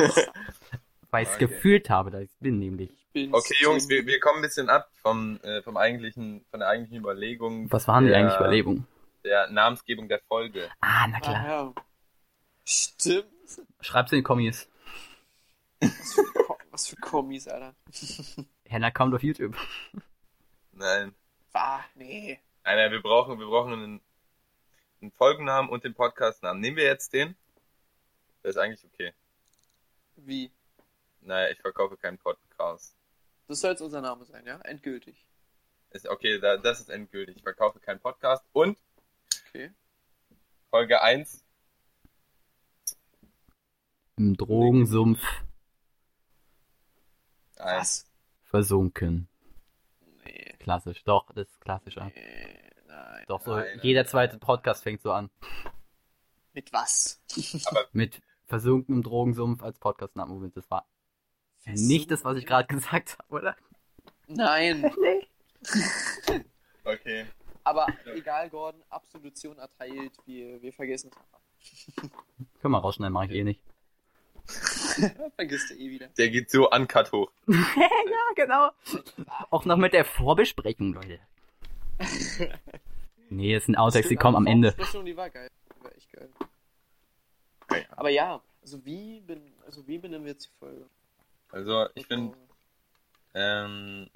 Weil ich es Okay. gefühlt habe, dass ich bin nämlich. Okay, Jungs, wir, wir kommen ein bisschen ab vom, äh, vom eigentlichen, von der eigentlichen Überlegung. Was waren die der, eigentlich Überlegungen? Der Namensgebung der Folge. Ah, na Ah, klar. ja. Stimmt. Schreib's in die Kommis. Was für, was für Kommis, Alter. <laughs> Henna kommt auf YouTube. Nein. Ah, nee. Nein, nein, wir brauchen, wir brauchen einen, einen Folgennamen und den Podcastnamen. Nehmen wir jetzt den? Das ist eigentlich okay. Wie? Naja, ich verkaufe keinen Podcast. Das soll jetzt unser Name sein, ja? Endgültig. Ist okay, da, das ist endgültig. Ich verkaufe keinen Podcast. Und Okay. Folge 1, Im Drogensumpf. Was? versunken. Nee. Klassisch. Doch, das ist klassischer. Nee, nein. Doch, so Nein, jeder nein. zweite Podcast fängt so an. Mit was? Mit versunken im Drogensumpf als Podcastname. Moment, Das war nicht das, was ich gerade <laughs> gesagt habe, oder? Nein. <laughs> Okay. Aber egal, Gordon, Absolution erteilt. Wir, wir vergessen es <laughs> Können wir rausschneiden, mache ich eh nicht. einfach. Vergisst du eh wieder. Der geht so uncut hoch. ja, genau. Auch noch mit der Vorbesprechung, Leute. Nee, es sind Outtakes, die kommen am Ende. Vorbesprechung, Die war geil. Die war echt geil. Okay. Aber ja, also wie, bin, also wie benennen wir jetzt die Folge? Also, ich bin, ähm,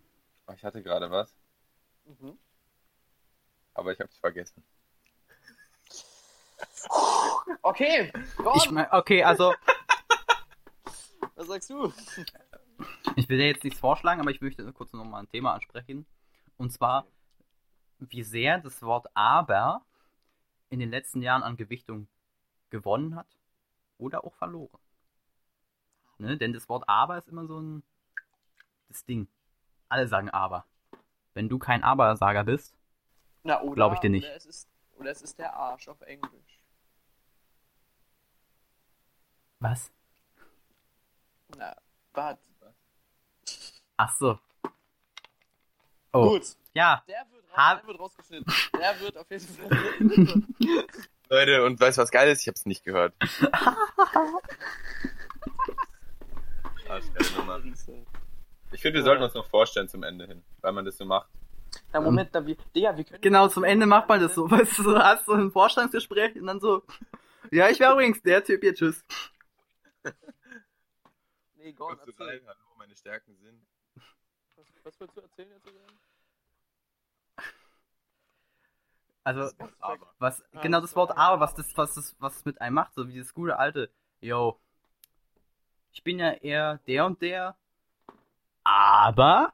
oh, ich hatte gerade was, Mhm. aber ich hab's vergessen. Okay, Ich Gordon, mein, okay, also, <laughs> was sagst du? ich will dir jetzt nichts vorschlagen, aber ich möchte kurz nochmal ein Thema ansprechen. Und zwar, wie sehr das Wort aber in den letzten Jahren an Gewichtung gewonnen hat oder auch verloren. Ne? Denn das Wort aber ist immer so ein das Ding. Alle sagen aber. Wenn du kein Aber-Sager bist, Na, oder, Glaub ich dir nicht. Oder es, ist, oder es ist der Arsch auf Englisch. was? Na, warte. Ach so. Oh. Gut. Ja, Der wird, raus, Ha- der wird rausgeschnitten. Der wird auf jeden Fall. <laughs> Leute, und weißt du was geil ist? Ich hab's nicht gehört. <laughs> Nummer. <laughs> Ich finde, wir sollten uns noch vorstellen zum Ende hin, weil man das so macht. Na, Moment, da wir, Digga, wir können. genau, zum Ende macht man das so. <laughs> Weißt du, du hast so ein Vorstandsgespräch und dann so, <laughs> ja, ich war übrigens der Typ hier, tschüss. Nee, Gordon, du rein, erzähl. hallo, meine Stärken sind. Was, was wolltest du erzählen jetzt? Julian? Also, Aber. was, Ah, genau das das Wort aber, was das, was das, was es mit einem macht, so wie das gute alte, yo, ich bin ja eher der und der, aber,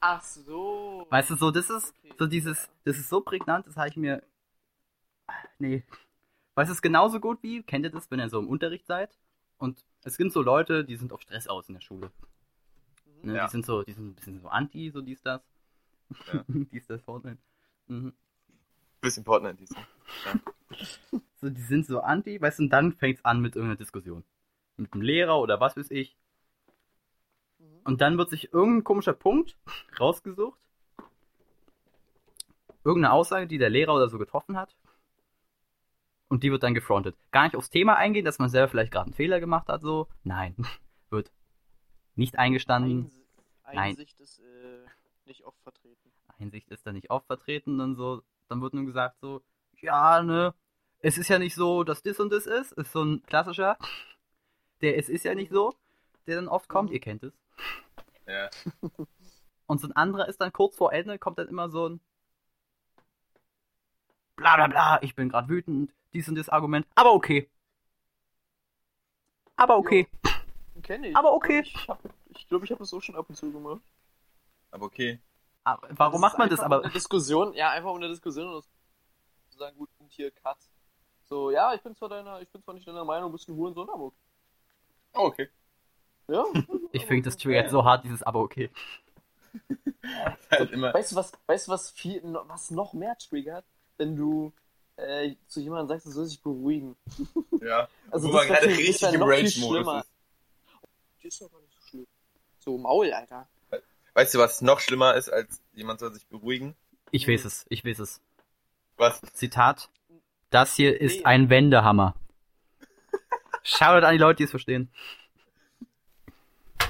Ach so. weißt du, so, das ist, Okay. so dieses, das ist so prägnant, das habe ich mir, nee, weißt du, es ist genauso gut wie, kennt ihr das, wenn ihr so im Unterricht seid und es gibt so Leute, die sind auf Stress aus in der Schule, Mhm. ne? Ja. die sind so, die sind ein bisschen so anti, so dies, das, Ja. <laughs> dies, das, Fortnite, mhm. Bisschen Fortnite dies. so, die sind so anti, weißt du, und dann fängt's an mit irgendeiner Diskussion. Mit dem Lehrer oder was weiß ich. Mhm. Und dann wird sich irgendein komischer Punkt <laughs> rausgesucht. Irgendeine Aussage, die der Lehrer oder so getroffen hat. Und die wird dann gefrontet. Gar nicht aufs Thema eingehen, dass man selber vielleicht gerade einen Fehler gemacht hat, so. Nein. <laughs> wird nicht eingestanden. Nein. Einsicht ist äh, nicht oft vertreten. Einsicht ist da nicht oft vertreten und so. Dann wird nur gesagt so, ja, ne, es ist ja nicht so, dass das und das ist. Ist so ein klassischer, der es ist ja nicht so, der dann oft kommt, Mhm. ihr kennt es. Ja. <laughs> Und so ein anderer ist dann kurz vor Ende, kommt dann immer so ein bla bla bla, ich bin gerade wütend, dies und das Argument, aber okay. Aber okay. Kenne ich. Aber okay. Ich glaube, ich, glaub, ich habe es auch schon ab und zu gemacht. Aber okay. Aber warum macht man das aber? Eine Diskussion, ja, einfach um eine Diskussion und zu sagen, gut, und hier Cut. So, ja, ich bin zwar deiner, ich bin zwar nicht deiner Meinung, bist ein Hurensohn, aber okay. Oh, okay. Ja. Ich finde das triggert so hart, dieses aber okay. <laughs> Halt immer. Weißt du, was, weißt du, was viel, was noch mehr triggert, wenn du äh, zu jemandem sagst, er soll sich beruhigen. Ja. <laughs> Also Wo das man gerade richtig im noch viel Rage-Modus schlimmer. ist. Das ist doch gar nicht so schlimm. So, Maul, Alter. Weißt du, was noch schlimmer ist, als jemand soll sich beruhigen? Ich weiß es, ich weiß es. Was? Zitat. Das hier ist Nee. ein Wendehammer. Shoutout an die Leute, die es verstehen.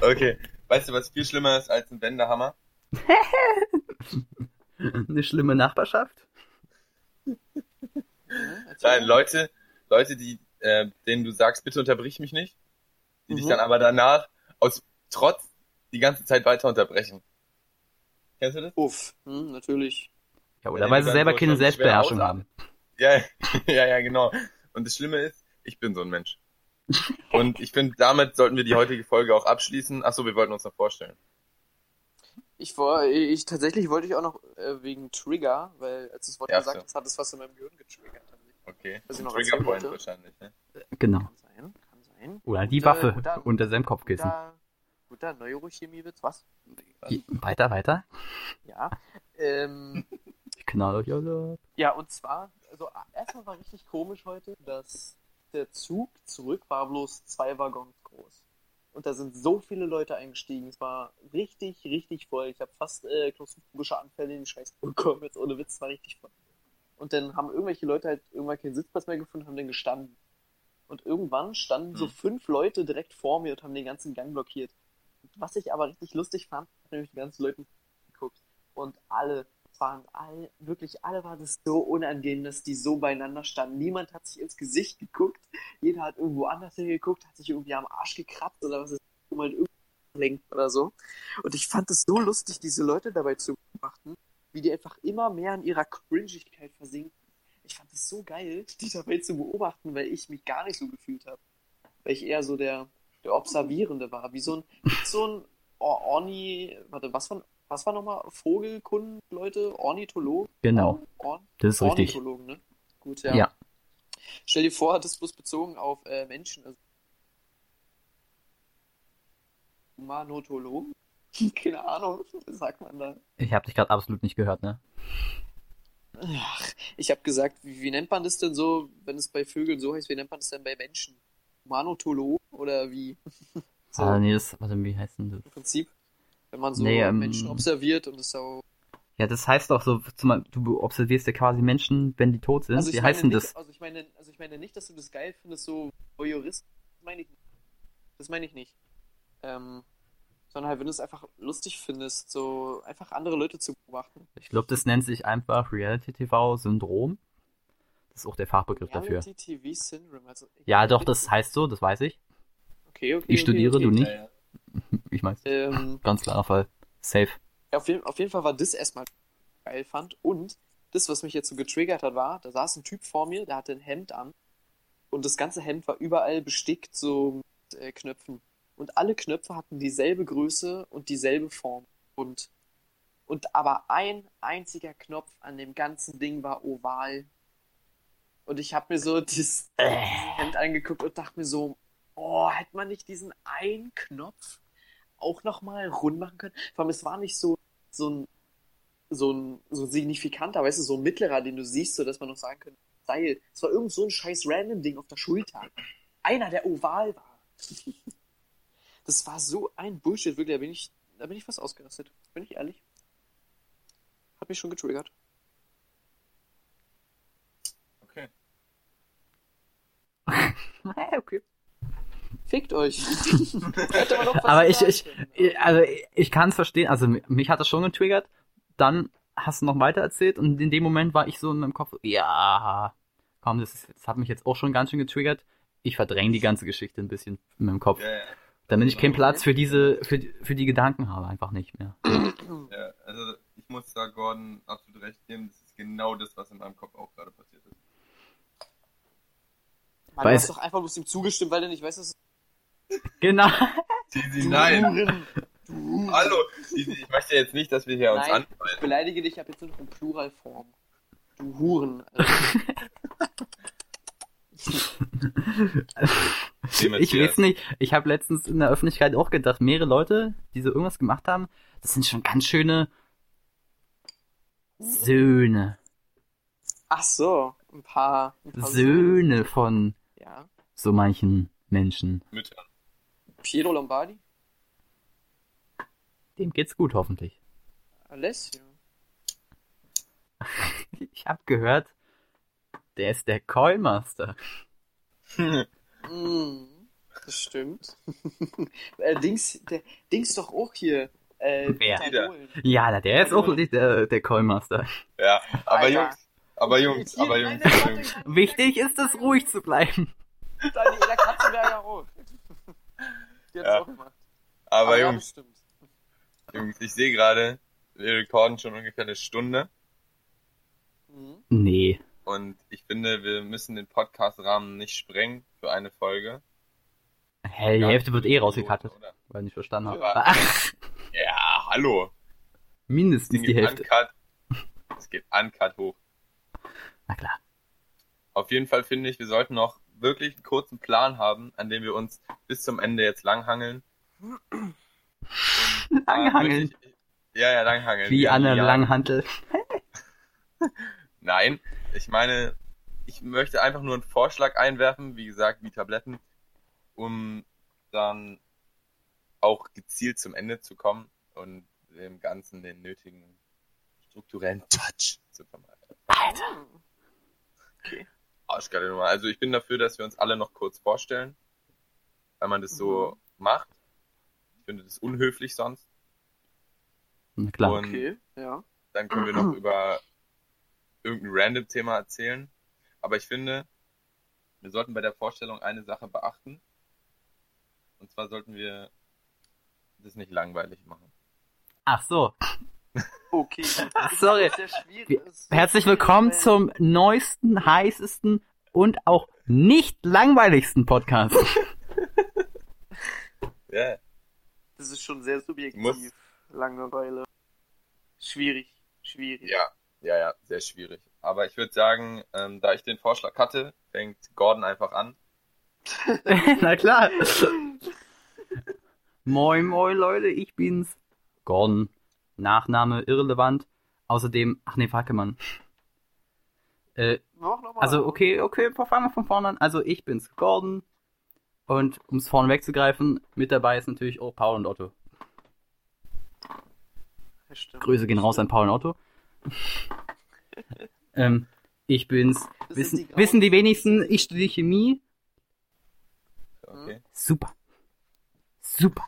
Okay. Weißt du, was viel schlimmer ist als ein Wendehammer? <laughs> Eine schlimme Nachbarschaft? Nein. Leute, Leute, die, äh, denen du sagst, bitte unterbrich mich nicht, die dich Mhm. dann aber danach aus Trotz die ganze Zeit weiter unterbrechen. Kennst du das? Uff, hm, natürlich. Ja, oder weil sie selber so keine Selbstbeherrschung haben. Ja, <laughs> ja, ja, genau. Und das Schlimme ist, ich bin so ein Mensch. Und ich finde, damit sollten wir die heutige Folge auch abschließen. Achso, wir wollten uns noch vorstellen. Ich war, ich tatsächlich wollte ich auch noch äh, wegen Trigger, weil als du das Wort Ja, gesagt so. hast, hat es was in meinem Gehirn getriggert. Okay. Was ich Trigger Point wollte. wahrscheinlich, ne? Genau. Kann sein, kann sein. Oder die Guter- Waffe guter- unter seinem Kopfkissen. Guter, guter Neurochemiewitz, was? I- Weiter, weiter. Ja. Ähm, Ich <laughs> knall euch alle ab. ja, und zwar, also erstmal war richtig komisch heute, dass der Zug zurück war bloß zwei Waggons groß. Und da sind so viele Leute eingestiegen. Es war richtig, richtig voll. Ich habe fast äh, klaustrophobische Anfälle in den Scheiß bekommen. Jetzt ohne Witz, es war richtig voll. Und dann haben irgendwelche Leute halt irgendwann keinen Sitzplatz mehr gefunden, haben dann gestanden. Und irgendwann standen so Hm. fünf Leute direkt vor mir und haben den ganzen Gang blockiert. Was ich aber richtig lustig fand, hab nämlich die ganzen Leute geguckt. Und alle waren all, wirklich alle waren es so unangenehm, dass die so beieinander standen. Niemand hat sich ins Gesicht geguckt. Jeder hat irgendwo anders hingeguckt, hat sich irgendwie am Arsch gekratzt oder was ist, um halt lenkt oder so. Und ich fand es so lustig, diese Leute dabei zu beobachten, wie die einfach immer mehr in ihrer Cringigkeit versinken. Ich fand es so geil, die dabei zu beobachten, weil ich mich gar nicht so gefühlt habe. Weil ich eher so der, der Observierende war. Wie so ein, so ein Or Orni, warte, was war, was war nochmal Vogelkunden, Leute? Ornithologen? Genau, Orn das ist richtig. Ornithologen, ne? Gut, ja. Ja. Stell dir vor, das bloß bezogen auf äh, Menschen. Also Humanotologen? <laughs> Keine Ahnung, was sagt man da? Ich habe dich gerade absolut nicht gehört, ne? Ach, ich habe gesagt, wie, wie nennt man das denn so, wenn es bei Vögeln so heißt, wie nennt man das denn bei Menschen? Humanotologen oder wie? <laughs> so, Ah, nee, das, warte, wie heißt denn das? im Prinzip, wenn man so Nee, ähm, Menschen observiert und es auch. Ja, das heißt doch so, zum, du observierst ja quasi Menschen, wenn die tot sind. Also ich wie meine heißt denn nicht, das? Also ich meine, also ich meine nicht, dass du das geil findest, so Voyeurist. Das meine ich nicht. Das meine ich nicht. Ähm, sondern halt, wenn du es einfach lustig findest, so einfach andere Leute zu beobachten. Ich glaube, das nennt sich einfach Reality-TV-Syndrom. Das ist auch der Fachbegriff dafür. Reality TV Syndrome. Also, Ja, doch, das heißt so, das weiß ich. Okay, okay. Ich okay, studiere, okay. du nicht. Ja, ja. Ich mein's. Ähm, <laughs> Ganz klarer Fall. Safe. Auf, jeden, auf jeden Fall war das erstmal geil fand. Und das, was mich jetzt so getriggert hat, war, da saß ein Typ vor mir, der hatte ein Hemd an. Und das ganze Hemd war überall bestickt so mit äh, Knöpfen. Und alle Knöpfe hatten dieselbe Größe und dieselbe Form. Und, und aber ein einziger Knopf an dem ganzen Ding war oval. Und ich habe mir so dieses Hemd angeguckt und dachte mir so, oh, hätte man nicht diesen einen Knopf auch nochmal rund machen können? Vor allem, es war nicht so, so ein, so ein, so ein signifikanter, weißt du, so ein mittlerer, den du siehst, so dass man noch sagen könnte, Seil. Es war irgend so ein scheiß random Ding auf der Schulter. Einer, der oval war. <laughs> Das war so ein Bullshit, wirklich, da bin ich, da bin ich fast ausgerastet. Bin ich ehrlich. Hat mich schon getriggert. Okay. <laughs> okay. Fickt euch. <laughs> Man Aber ich, ich, also ich kann es verstehen. Also mi- mich hat das schon getriggert. Dann hast du noch weiter erzählt und in dem Moment war ich so in meinem Kopf, so, ja, komm, das, ist, das hat mich jetzt auch schon ganz schön getriggert. Ich verdränge die ganze Geschichte ein bisschen in meinem Kopf, Ja, ja, damit ich keinen Platz für diese, für, die- für die Gedanken habe, einfach nicht mehr. ja. Also ich muss da Gordon absolut recht geben. Das ist genau das, was in meinem Kopf auch gerade passiert ist. Mann, Weiß- du hast doch einfach bloß ihm zugestimmt, weil du nicht weißt, dass Genau. Tizi, nein. Hallo. Ich möchte jetzt nicht, dass wir hier uns Nein, ich anfallen. beleidige dich ab jetzt nur noch in Pluralform. Du Huren. Also, <laughs> Ich weiß nicht, ich habe letztens in der Öffentlichkeit auch gedacht, mehrere Leute, die so irgendwas gemacht haben, das sind schon ganz schöne Söhne. ach so, ein paar. Ein paar Söhne von Ja. so manchen Menschen. Mütter. Piero Lombardi? Dem geht's gut, hoffentlich. Alessio? <laughs> Ich habe gehört, der ist der Coinmaster. Mm, das stimmt. <laughs> äh, Dings, der, Dings doch auch hier. Äh, Wer? Ja, na, der ist auch der, der Coinmaster. Ja, aber Alter. Jungs, aber Jungs, aber Jungs. Wichtig ist es, ruhig zu bleiben. Daniela Katzenberger auch. Die hat's Ja. auch gemacht. Aber ja, Jungs, das stimmt. Jungs, ich sehe gerade, wir rekorden schon ungefähr eine Stunde Mhm. Nee. und ich finde, wir müssen den Podcast-Rahmen nicht sprengen für eine Folge. Hä, die Ja, Hälfte wird eh rausgekattet, oder? weil ich nicht verstanden habe. Aber- Ach, <laughs> Ja, hallo. mindestens die Hälfte. uncut. Es geht uncut hoch. Na klar. Auf jeden Fall finde ich, wir sollten noch wirklich einen kurzen Plan haben, an dem wir uns bis zum Ende jetzt langhangeln. <laughs> Und, da Langhangeln. Ich, ja, ja, langhangeln. Wie an der ja. Langhantel. <laughs> Nein, ich meine, ich möchte einfach nur einen Vorschlag einwerfen, wie gesagt, wie Tabletten, um dann auch gezielt zum Ende zu kommen und dem Ganzen den nötigen strukturellen Touch zu vermeiden. Alter. Arschgeile Nummer. Also ich bin dafür, dass wir uns alle noch kurz vorstellen, weil man das so macht. Ich finde das unhöflich sonst. Na klar. Und Okay, ja. dann können wir noch <clears throat> über irgendein random Thema erzählen. Aber ich finde, wir sollten bei der Vorstellung eine Sache beachten. Und zwar sollten wir das nicht langweilig machen. Ach so. Okay. <laughs> Sorry. Herzlich willkommen zum neuesten, heißesten und auch nicht langweiligsten Podcast. <laughs> Ja, Das ist schon sehr subjektiv. Muss- Langeweile. Schwierig. Schwierig. ja, ja, ja, sehr schwierig. Aber ich würde sagen, ähm, da ich den Vorschlag hatte, fängt Gordon einfach an. <laughs> Na klar. Moin, moin, Leute, ich bin's. Gordon. Nachname irrelevant. Außerdem, ach nee, Fackelmann. <laughs> Äh, also, okay, okay, fangen wir von vorne an. Also, ich bin's, Gordon. Und um es vorne wegzugreifen, mit dabei ist natürlich auch Paul und Otto. Stimmt. Grüße gehen raus an Paul und Otto. <laughs> ähm, ich bin's. Das Wissen, die wissen die wenigsten, ich studiere Chemie. Okay. Super. Super.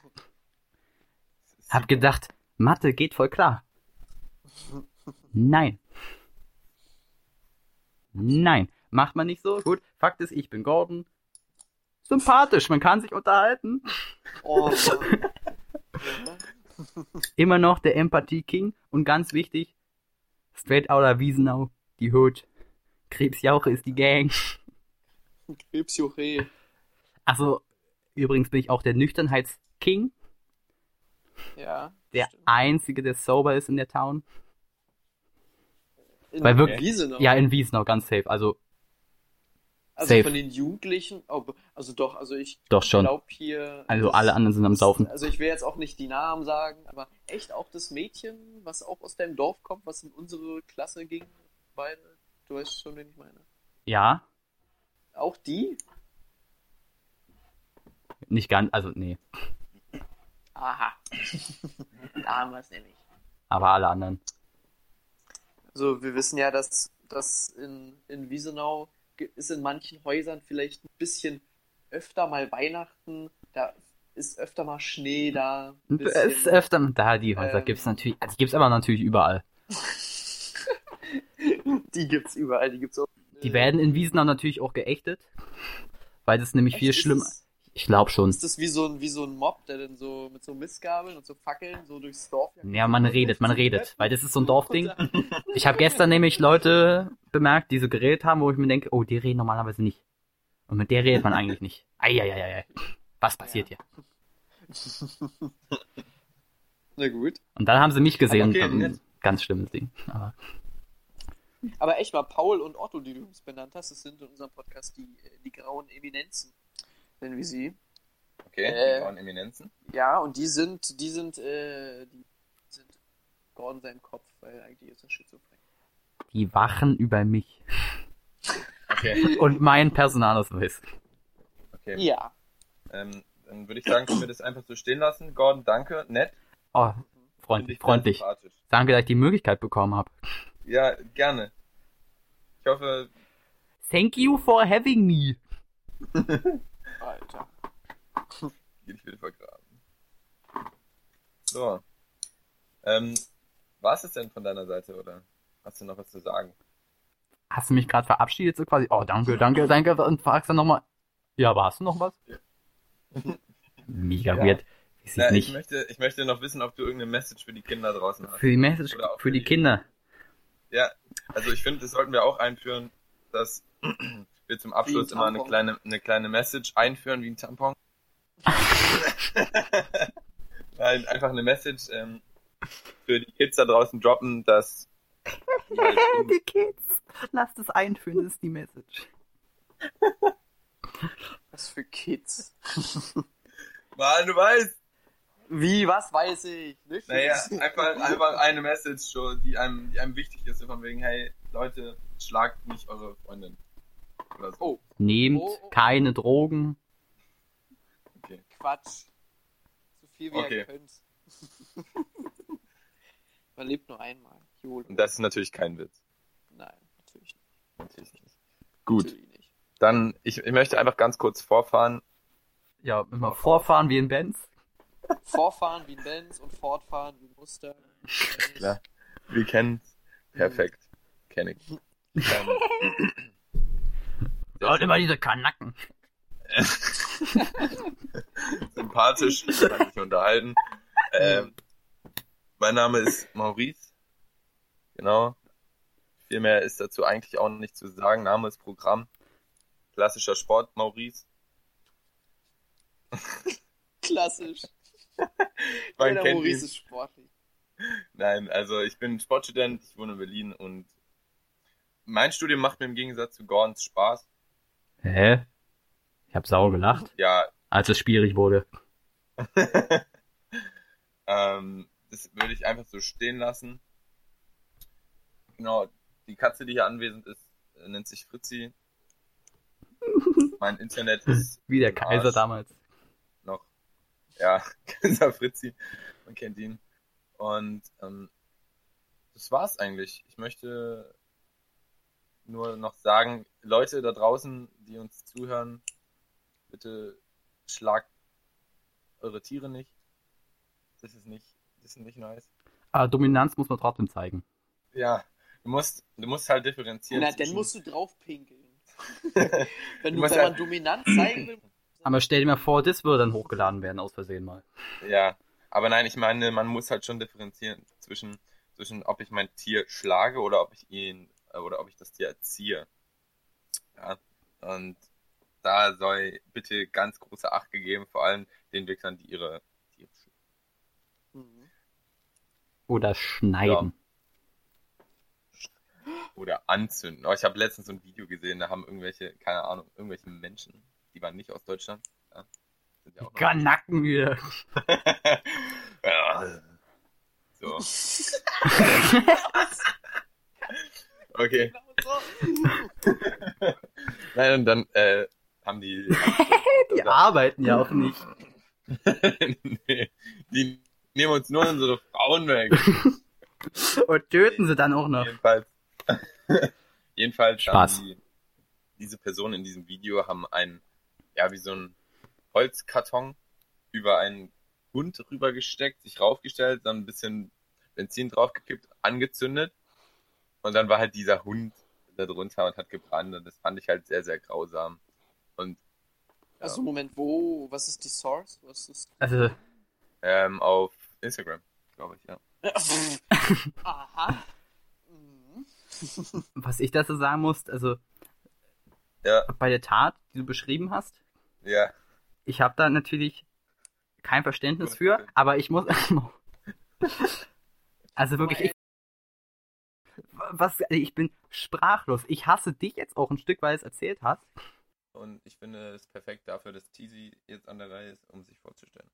<laughs> Hab gedacht, Mathe geht voll klar. Nein. Nein. Macht man nicht so. Gut. Fakt ist, ich bin Gordon. Sympathisch, man kann sich unterhalten. Oh, <laughs> Immer noch der Empathie King. Und ganz wichtig, straight outer Wiesenau, die Hood. Krebsjauche ist die Gang. Krebsjuche. Also, übrigens bin ich auch der Nüchternheits-King. Ja. Der einzige, der sober ist in der Town. In weil wirklich- Wiesenau. Ja, in Wiesenau, ganz safe. Also, Also safe. von den Jugendlichen, oh, also doch, also ich doch schon. glaube hier. Also, alle anderen sind am Saufen. Also ich will jetzt auch nicht die Namen sagen, aber echt auch das Mädchen, was auch aus deinem Dorf kommt, was in unsere Klasse ging, beide, du weißt schon, wen ich meine. Ja, Auch die? nicht ganz, also, nee. Aha. <laughs> da haben wir es nämlich. Aber alle anderen. Also wir wissen ja, dass, dass in, in Wiesenau ist in manchen Häusern vielleicht ein bisschen öfter mal Weihnachten, da ist öfter mal Schnee da. Es ist bisschen. öfter, da, die Häuser Ähm. gibt's natürlich, also die gibt's aber natürlich überall. <laughs> die gibt's überall, die gibt's auch. Die werden in Wiesenau natürlich auch geächtet, weil das nämlich viel Echt? schlimmer, Ist ich glaube schon. ist das wie so, ein, wie so ein Mob, der dann so mit so Mistgabeln und so Fackeln so durchs Dorf? Ja, man redet, man redet, weil das ist so ein Dorfding. <laughs> Ich habe gestern nämlich Leute bemerkt, die so geredet haben, wo ich mir denke, oh, die reden normalerweise nicht. Und mit der redet man eigentlich nicht. Eieieiei. Was passiert hier? <laughs> Na gut. Und dann haben sie mich gesehen. Okay, dann- ganz schlimmes Ding. Aber Aber echt mal, Paul und Otto, die du uns benannt hast, das sind in unserem Podcast die, die grauen Eminenzen, nennen wir sie. Okay, Äh. die grauen Eminenzen. Ja, und die sind, die sind, äh, die sind Gordon seinem Kopf, weil eigentlich ist er schizophren. die wachen über mich Okay, <laughs> und mein Personalausweis. okay. Ja. Ähm, dann würde ich sagen, können wir das einfach so stehen lassen. Gordon, danke, nett. Oh, freundlich, freundlich. Danke, dass ich die Möglichkeit bekommen habe. Ja, gerne. Ich hoffe, Thank you for having me. <laughs> Alter. ich will vergraben. So. Ähm, war es das denn von deiner Seite oder hast du noch was zu sagen? Hast du mich gerade verabschiedet so quasi? Oh, danke, danke, danke. Und fragst dann nochmal. Ja, aber hast du noch was? Mega Ja. weird. Ich Ja, ich nicht. möchte, ich möchte noch wissen, ob du irgendeine Message für die Kinder draußen hast. Für die Message, Oder auch für die Kinder. Ja, also ich finde, das sollten wir auch einführen, dass wir zum Abschluss ein immer eine kleine, eine kleine Message einführen wie ein Tampon. <laughs> Nein, einfach eine Message ähm, für die Kids da draußen droppen, dass die <laughs> halt die Kids. Lass das einführen, das ist die Message. Was für Kids. <laughs> Mann, du weißt, Wie, was weiß ich? Nicht naja, einfach, einfach eine Message, so, die einem, die einem wichtig ist, von wegen, hey, Leute, schlagt nicht eure Freundin. Oder so. Oh, Nehmt Oh, oh. keine Drogen. Okay. Quatsch. So viel wie Okay. ihr könnt. <laughs> Man lebt nur einmal. Und das ist natürlich kein Witz. Nein, natürlich nicht. Natürlich nicht. Gut, Natürlich nicht. dann, ich, ich möchte einfach ganz kurz vorfahren. Ja, immer vorfahren wie in Benz. Vorfahren wie ein Benz und fortfahren wie ein Mustang. Klar. Wir kennen Perfekt. Kenn ich. <laughs> Und immer diese Kanacken. <laughs> sympathisch, kann mich unterhalten. Ähm, mein Name ist Maurice. Genau. Viel mehr ist dazu eigentlich auch nicht zu sagen. Name ist Programm. Klassischer Sport, Maurice. <laughs> Klassisch. <laughs> Man Jeder kennt Maurice ihn. ist sportlich. Nein, also ich bin Sportstudent, ich wohne in Berlin und mein Studium macht mir im Gegensatz zu Gordons Spaß. Hä? Ich hab sauer gelacht, Ja, als es schwierig wurde. <laughs> ähm, das würde ich einfach so stehen lassen. Genau, die Katze, die hier anwesend ist, äh, nennt sich Fritzi. <laughs> mein Internet ist Wie der Kaiser Arsch. damals. noch, ja, <laughs> Kaiser Fritzi, man kennt ihn. Und ähm, das war's eigentlich. Ich möchte nur noch sagen, Leute da draußen, die uns zuhören, bitte schlagt eure Tiere nicht. Das ist nicht, das ist nicht nice. Aber Dominanz muss man trotzdem zeigen. Ja, du musst, du musst halt differenzieren. Na, dann musst du drauf pinkeln. <laughs> Du wenn du, musst wenn ja- man Dominanz zeigen will, <clears throat> Aber stell dir mal vor, das würde dann hochgeladen werden, aus Versehen mal. Ja, aber nein, ich meine, man muss halt schon differenzieren zwischen, zwischen ob ich mein Tier schlage oder ob ich ihn oder ob ich das Tier erziehe. Ja, und da soll bitte ganz große Acht gegeben, vor allem den Wichsern, die ihre Tiere schlagen. Mhm. Oder schneiden. oder anzünden. Oh, ich habe letztens so ein Video gesehen, da haben irgendwelche, keine Ahnung, irgendwelche Menschen, die waren nicht aus Deutschland. Ja, sind ja auch Kanacken wieder. <laughs> Ja. So. <laughs> <laughs> okay. <laughs> Nein, und dann äh, haben die. <laughs> Die arbeiten ja auch nicht. <laughs> nee, die nehmen uns nur unsere Frauen weg. Und töten sie dann auch noch. Jedenfalls. jedenfalls Spaß. haben die, diese Personen in diesem Video haben ein, ja, wie so ein Holzkarton über einen Hund rübergesteckt, sich raufgestellt, dann ein bisschen Benzin draufgekippt, angezündet. Und dann war halt dieser Hund da drunter und hat gebrannt. Und das fand ich halt sehr, sehr grausam. Und Ja. Also Moment, wo, was ist die Source? Was ist... Also, ähm, auf Instagram, glaube ich, ja. <laughs> Aha. Mhm. was ich dazu sagen muss, also Ja, bei der Tat, die du beschrieben hast, ja. ich habe da natürlich kein Verständnis für, aber ich muss. <laughs> also wirklich, ich, was, ich bin sprachlos. Ich hasse dich jetzt auch ein Stück, weil du es erzählt hast. Und ich finde es perfekt dafür, dass Teasy jetzt an der Reihe ist, um sich vorzustellen.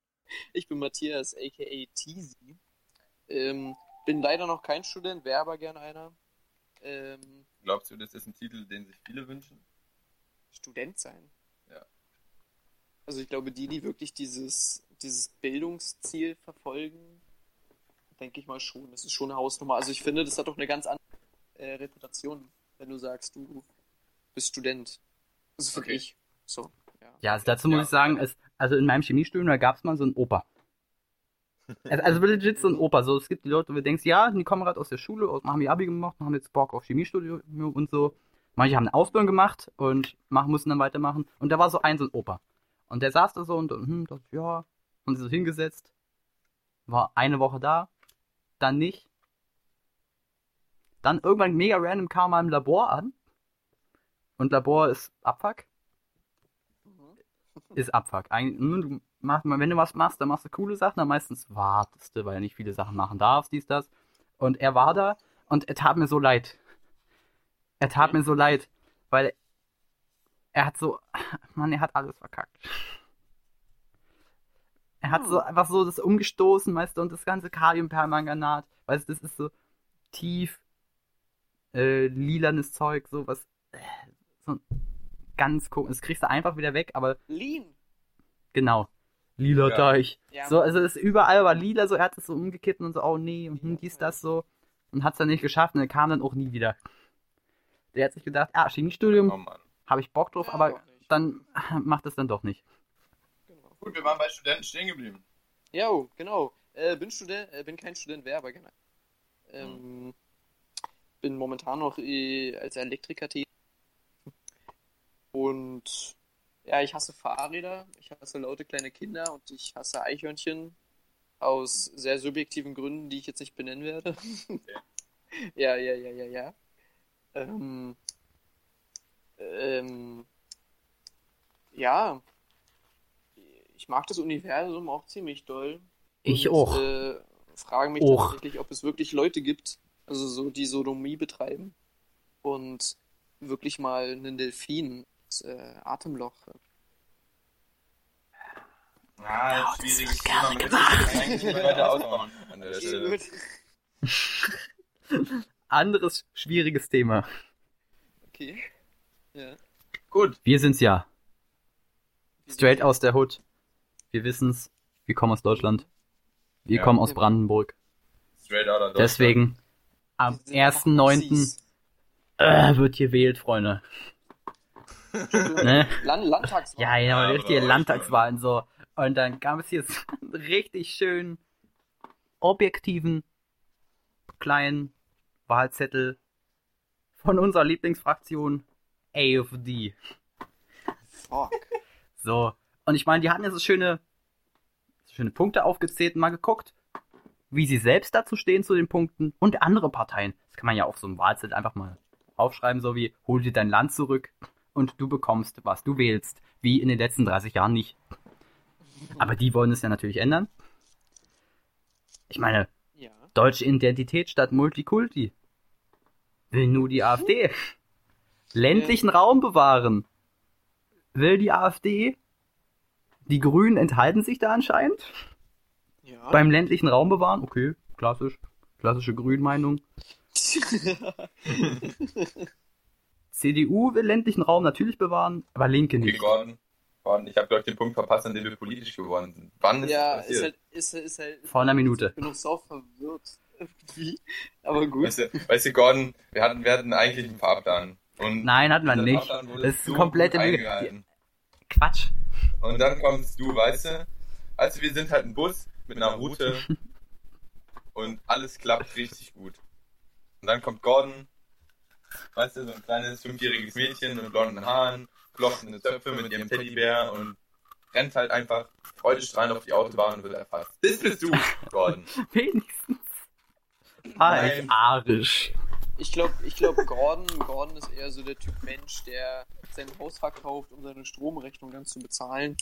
Ich bin Matthias, aka Teasy. Ähm, bin leider noch kein Student, wäre aber gern einer. Ähm, Glaubst du, das ist ein Titel, den sich viele wünschen? Student sein. Ja. Also ich glaube, die, die wirklich dieses, dieses Bildungsziel verfolgen, denke ich mal schon. Das ist schon eine Hausnummer. Also ich finde, das hat doch eine ganz andere äh, Reputation, wenn du sagst, du bist Student. Das finde Okay. ich. So, ja. Ja, also dazu muss Ja. ich sagen, es, also in meinem Chemiestudium, da gab es mal so einen Opa. <laughs> Also, also legit so ein Opa. So, es gibt die Leute, wo du denkst, ja, die kommen gerade aus der Schule, haben ihr Abi gemacht, haben jetzt Bock auf Chemiestudium und so. Manche haben eine Ausbildung gemacht und machen, mussten dann weitermachen. Und da war so ein, so ein Opa. Und der saß da so und, hm, dachte, ja, und sich so hingesetzt. War eine Woche da, dann nicht. Dann irgendwann mega random kam mal im Labor an. Und Labor ist Abfuck Mhm. ist Abfuck. Eigentlich, hm, du machst, wenn du was machst, dann machst du coole Sachen, dann meistens wartest du, weil du nicht viele Sachen machen darfst, dies, das. Und er war da und er tat mir so leid. Er tat mir so leid, weil er hat so, <laughs> Mann, er hat alles verkackt. Er hat so Hm. einfach so das umgestoßen, weißt du, und das ganze Kaliumpermanganat, weißt du, das ist so tief äh, lilanes Zeug, so was, äh, so ganz komisch. Das kriegst du einfach wieder weg, aber Lean. Genau. Lila Ja. Teich. Ja. So, also es überall war lila, so er hat es so umgekippt und so, oh nee, und hm, dies, das so. Und hat es dann nicht geschafft und er kam dann auch nie wieder. Der hat sich gedacht, ah, Oh Chemiestudium, Mann. habe ich Bock drauf, Ja, aber dann <laughs> macht es dann doch nicht. Gut, wir waren bei Studenten stehen geblieben. Jo, genau. Äh, bin Student, äh, bin kein Student, wäre aber gerne. Ähm, bin momentan noch äh, als Elektriker tätig. Und ja, ich hasse Fahrräder, ich hasse laute kleine Kinder und ich hasse Eichhörnchen aus sehr subjektiven Gründen, die ich jetzt nicht benennen werde. <laughs> Ja, ja, ja, ja, ja. Ähm, ähm, ja, ich mag das Universum auch ziemlich doll. Ich Und, auch. Äh, frage mich Och. tatsächlich, ob es wirklich Leute gibt, also so, die Sodomie betreiben und wirklich mal einen Delfin ins äh, Atemloch. Ah, das wird gerne gemacht. <laughs> Stelle. <laughs> Anderes schwieriges Thema. Okay. Ja. Gut. Wir sind's ja. Straight aus der Hood. Wir wissen's. Wir kommen aus Deutschland. Wir Ja. kommen aus Brandenburg. Straight out of Deutschland. Deswegen, am Wir sind einfach 1.9. Ossis. Äh, wird gewählt, Freunde. Ne? <laughs> Land Landtagswahl. Ja, ja, Ja, richtige aber- Landtagswahlen so. Und dann gab es hier so einen richtig schönen, objektiven, kleinen Wahlzettel von unserer Lieblingsfraktion AfD. Fuck. So. Und ich meine, die hatten ja so schöne, so schöne Punkte aufgezählt und mal geguckt, wie sie selbst dazu stehen zu den Punkten und andere Parteien. Das kann man ja auf so einem Wahlzettel einfach mal aufschreiben, so wie, hol dir dein Land zurück und du bekommst, was du wählst. Wie in den letzten 30 Jahren nicht. Aber die wollen es ja natürlich ändern. Ich meine, Ja. deutsche Identität statt Multikulti. Will nur die <laughs> AfD. Ländlichen Raum bewahren. Will die AfD. Die Grünen enthalten sich da anscheinend. Ja. Beim ländlichen Raum bewahren. Okay, klassisch. Klassische Grünmeinung. <laughs> CDU will ländlichen Raum natürlich bewahren, aber Linke nicht. Gordon. Gordon, ich habe, glaube ich, den Punkt verpasst, an dem wir politisch geworden sind. Wann ist ja, das ist passiert? halt, ist, ist halt. Vor einer Minute. Ich bin noch sau verwirrt. Irgendwie. Aber gut. Weißt du, weißt du, Gordon, wir hatten, wir hatten eigentlich einen Fahrplan. Und Nein, hatten wir nicht. Das ist so komplette Lüge. Quatsch. Und dann kommst du, weißt du, also wir sind halt ein Bus mit einer Route <laughs> und alles klappt richtig gut. Und dann kommt Gordon, weißt du, so ein kleines fünfjähriges Mädchen mit blonden Haaren, flochtene Zöpfe mit ihrem Teddybär und rennt halt einfach freudestrahlend auf die Autobahn und wird erfasst. Das bist du, Gordon. <laughs> Wenigstens. Ah, arisch. Ich glaube, ich glaub, Gordon, Gordon ist eher so der Typ Mensch, der sein Haus verkauft, um seine Stromrechnung dann zu bezahlen.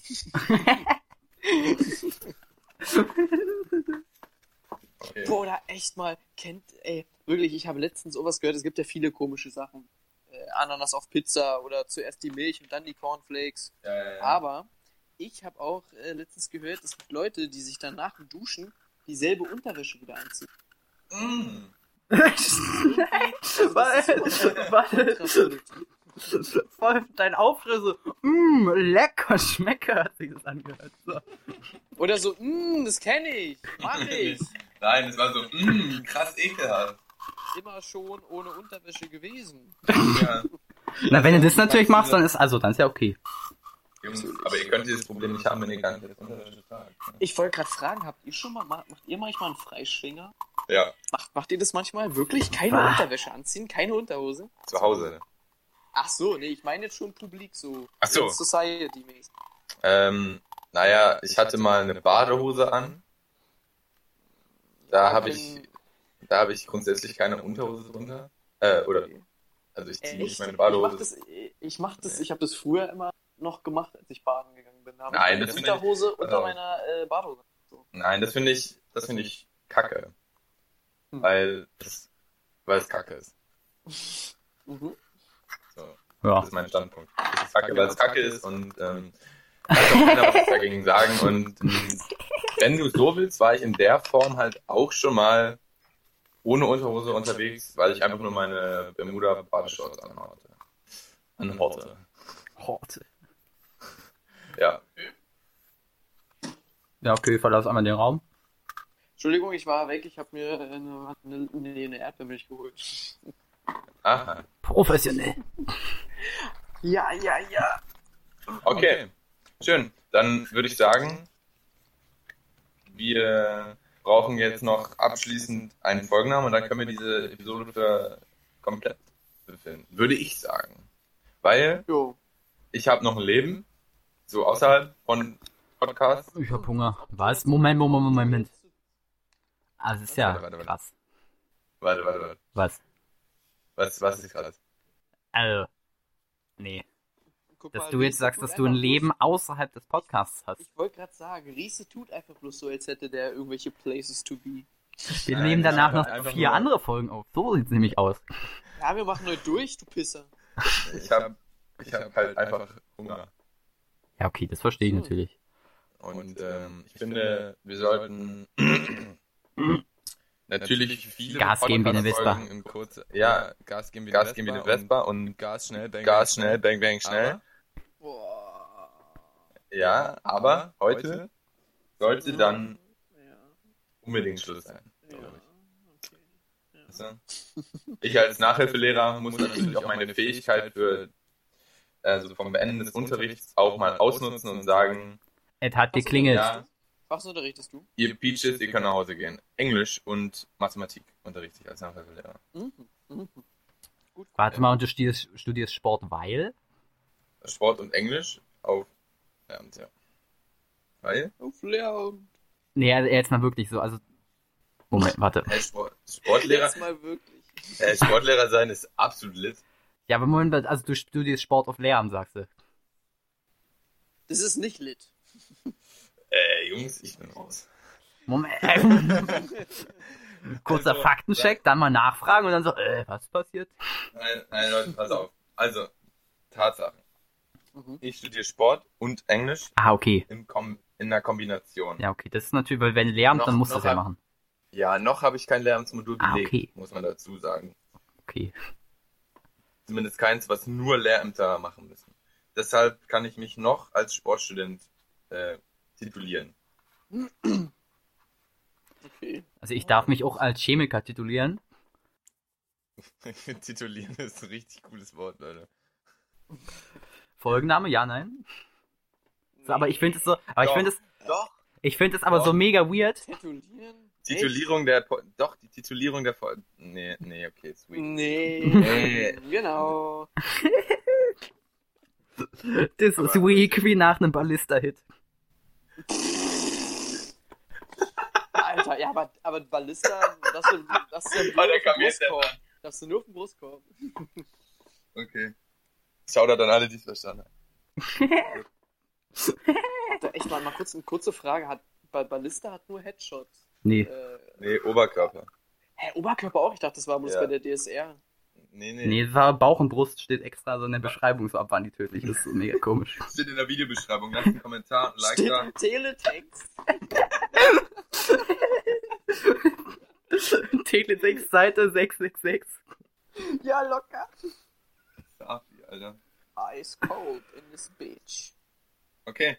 Okay. <laughs> Boah, da echt mal, kennt, ey, wirklich, ich habe letztens sowas gehört, es gibt ja viele komische Sachen. Äh, Ananas auf Pizza oder zuerst die Milch und dann die Cornflakes. Ja, ja, ja. Aber ich habe auch äh, letztens gehört, es gibt Leute, die sich dann nach dem Duschen dieselbe Unterwäsche wieder anziehen. Mm. <laughs> Warte, <laughs> Voll dein Aufschrei so, mmm, lecker, schmecker, hat sich das angehört. So. Oder so, mmm, das kenne ich, mach <laughs> ich. Nein, es war so, mm, krass ekelhaft. Immer schon ohne Unterwäsche gewesen. Ja. <laughs> Na, wenn du das natürlich machst, dann ist, also, dann ist ja okay. Jungs, aber ihr könnt dieses Problem nicht haben, wenn ihr gar nicht das Unterwäsche tragt. ne? Ich wollte gerade fragen, habt ihr schon mal, macht ihr manchmal einen Freischwinger? Ja, Macht, macht ihr das manchmal wirklich? Keine Ah. Unterwäsche anziehen, keine Unterhose? zu Hause. Ach so, nee, ich meine jetzt schon publik so. Ach so. Society-mäßig. Ähm, naja, ich hatte mal eine Badehose an. Da habe ich, da habe ich grundsätzlich keine Unterhose drunter. Äh, oder, also ich ziehe nicht Echt? meine Ich Badehose. ich mach das, ich habe das früher immer noch gemacht, als ich baden gegangen bin. Da hab Nein, ich das meine finde ich- Unterhose unter also- meiner äh, Badehose. So. Nein, das finde ich, das finde ich kacke. Hm. Weil es, weil es kacke ist. <laughs> Mhm. Ja. das ist mein Standpunkt. Es ist kacke, weil es kacke ist und, ähm, kann auch keiner was <laughs> dagegen sagen und, ähm, wenn du so willst, war ich in der Form halt auch schon mal ohne Unterhose unterwegs, weil ich einfach nur meine Bermuda-Badeshorts anhatte. Anhatte. Horte. Ja. Ja, okay, verlass einmal den Raum. Entschuldigung, ich war weg, ich habe mir eine, eine, eine Erdbeermilch geholt. Aha. Professionell. Ja, ja, ja. Okay. Schön. Dann würde ich sagen, wir brauchen jetzt noch abschließend einen Folgennamen und dann können wir diese Episode für komplett befinden. Würde ich sagen. Weil Jo. ich habe noch ein Leben, so außerhalb von Podcasts. Ich hab Hunger. Was? Moment, Moment, Moment. Ah, das ist ja Warte, warte, warte. krass. Warte, warte, warte. Was? Was, was ist gerade? Also. Nee. Guck Dass mal, du jetzt sagst, dass du ein Leben bloß- außerhalb des Podcasts hast. Ich wollte gerade sagen, Riese tut einfach bloß so, als hätte der irgendwelche Places to be. Wir Nein, nehmen ich danach hab noch vier nur- andere Folgen auf. So sieht's nämlich aus. Ja, wir machen heute durch, du Pisser. Ich habe ich hab halt einfach Hunger. Ja, okay, das verstehe ich So. natürlich. Und ähm, ich finde, wir sollten <clears throat> <clears throat> natürlich viele Gas geben wie eine in kurze, Ja, Gas geben wie Gas geben wie eine Vespa und und Gas schnell, bang, Gas schnell, bang, bang, schnell. Boah. Ja, aber heute sollte dann Ja, unbedingt Schluss sein. ja. glaub ich. Okay. Als Nachhilfelehrer muss natürlich auch meine Fähigkeit für also vom Beenden des Unterrichts auch mal ausnutzen und sagen, Es hat geklingelt. ja, Was unterrichtest du? ihr Peaches, ihr könnt nach Hause gehen. Englisch und Mathematik unterrichte ich als Nachhilfelehrer. Mhm. Mhm. Gut. Warte mal, und du studierst, studierst Sport, weil? Sport und Englisch auf Lehramt, ja. Weil? Auf Lehramt. Nee, also jetzt mal wirklich so. Also. Moment, warte. Hey, Sport, Sportlehrer, Jetzt mal wirklich. äh, Sportlehrer sein ist absolut lit. Ja, aber Moment, also du studierst Sport auf Lehramt, sagst du. Das ist nicht lit. Äh, Jungs, ich bin raus. Moment. <laughs> Kurzer Also, Faktencheck, dann mal nachfragen und dann so, äh, was passiert? Nein, nein, Leute, pass auf. Also, Tatsachen. Mhm. Ich studiere Sport und Englisch Ah, okay. im Kom in der Kombination. Ja, okay. Das ist natürlich, weil wenn Lehramt, Noch- dann musst du noch es ja hab- machen. Ja, noch habe ich kein Lehramtsmodul Ah, belegt, okay. muss man dazu sagen. Okay. Zumindest keins, was nur Lehrämter machen müssen. Deshalb kann ich mich noch als Sportstudent äh, titulieren. Okay. Also ich darf mich auch als Chemiker titulieren. <laughs> Titulieren ist ein richtig cooles Wort, Leute. Folgenname, ja, nein? So, aber ich finde es so, aber ich Doch. finde es, Doch. ich finde es aber Doch. so mega weird. Tätowieren? Titulierung der, Po- doch, die Titulierung der Folge. Nee, nee, okay, Echt? sweet. Nee. <laughs> Nee. genau. <laughs> Das Aber- ist weak wie nach einem Ballista-Hit. Alter, ja, aber, aber Ballista, das ist, das Oh, nur der auf Brustkorb. Das ist nur auf dem Brustkorb. Okay. Shoutout an alle, die es verstanden haben. Da, echt mal, mal kurz eine kurze Frage. Hat, Ba- Ballista hat nur Headshots. Nee. Äh, Nee, Oberkörper. hä, Oberkörper auch? Ich dachte, das war bloß Ja. bei der DSR. Nee, nee. Nee, es war Bauch und Brust, steht extra so in der Beschreibung, so ab wann die tödlich ist. So mega komisch. <laughs> Steht in der Videobeschreibung. Lasst einen Kommentar und Like da. Steht Teletext. <laughs> Teletext Seite 666. Ja, locker. Safi, Alter. Ice cold in this bitch. Okay.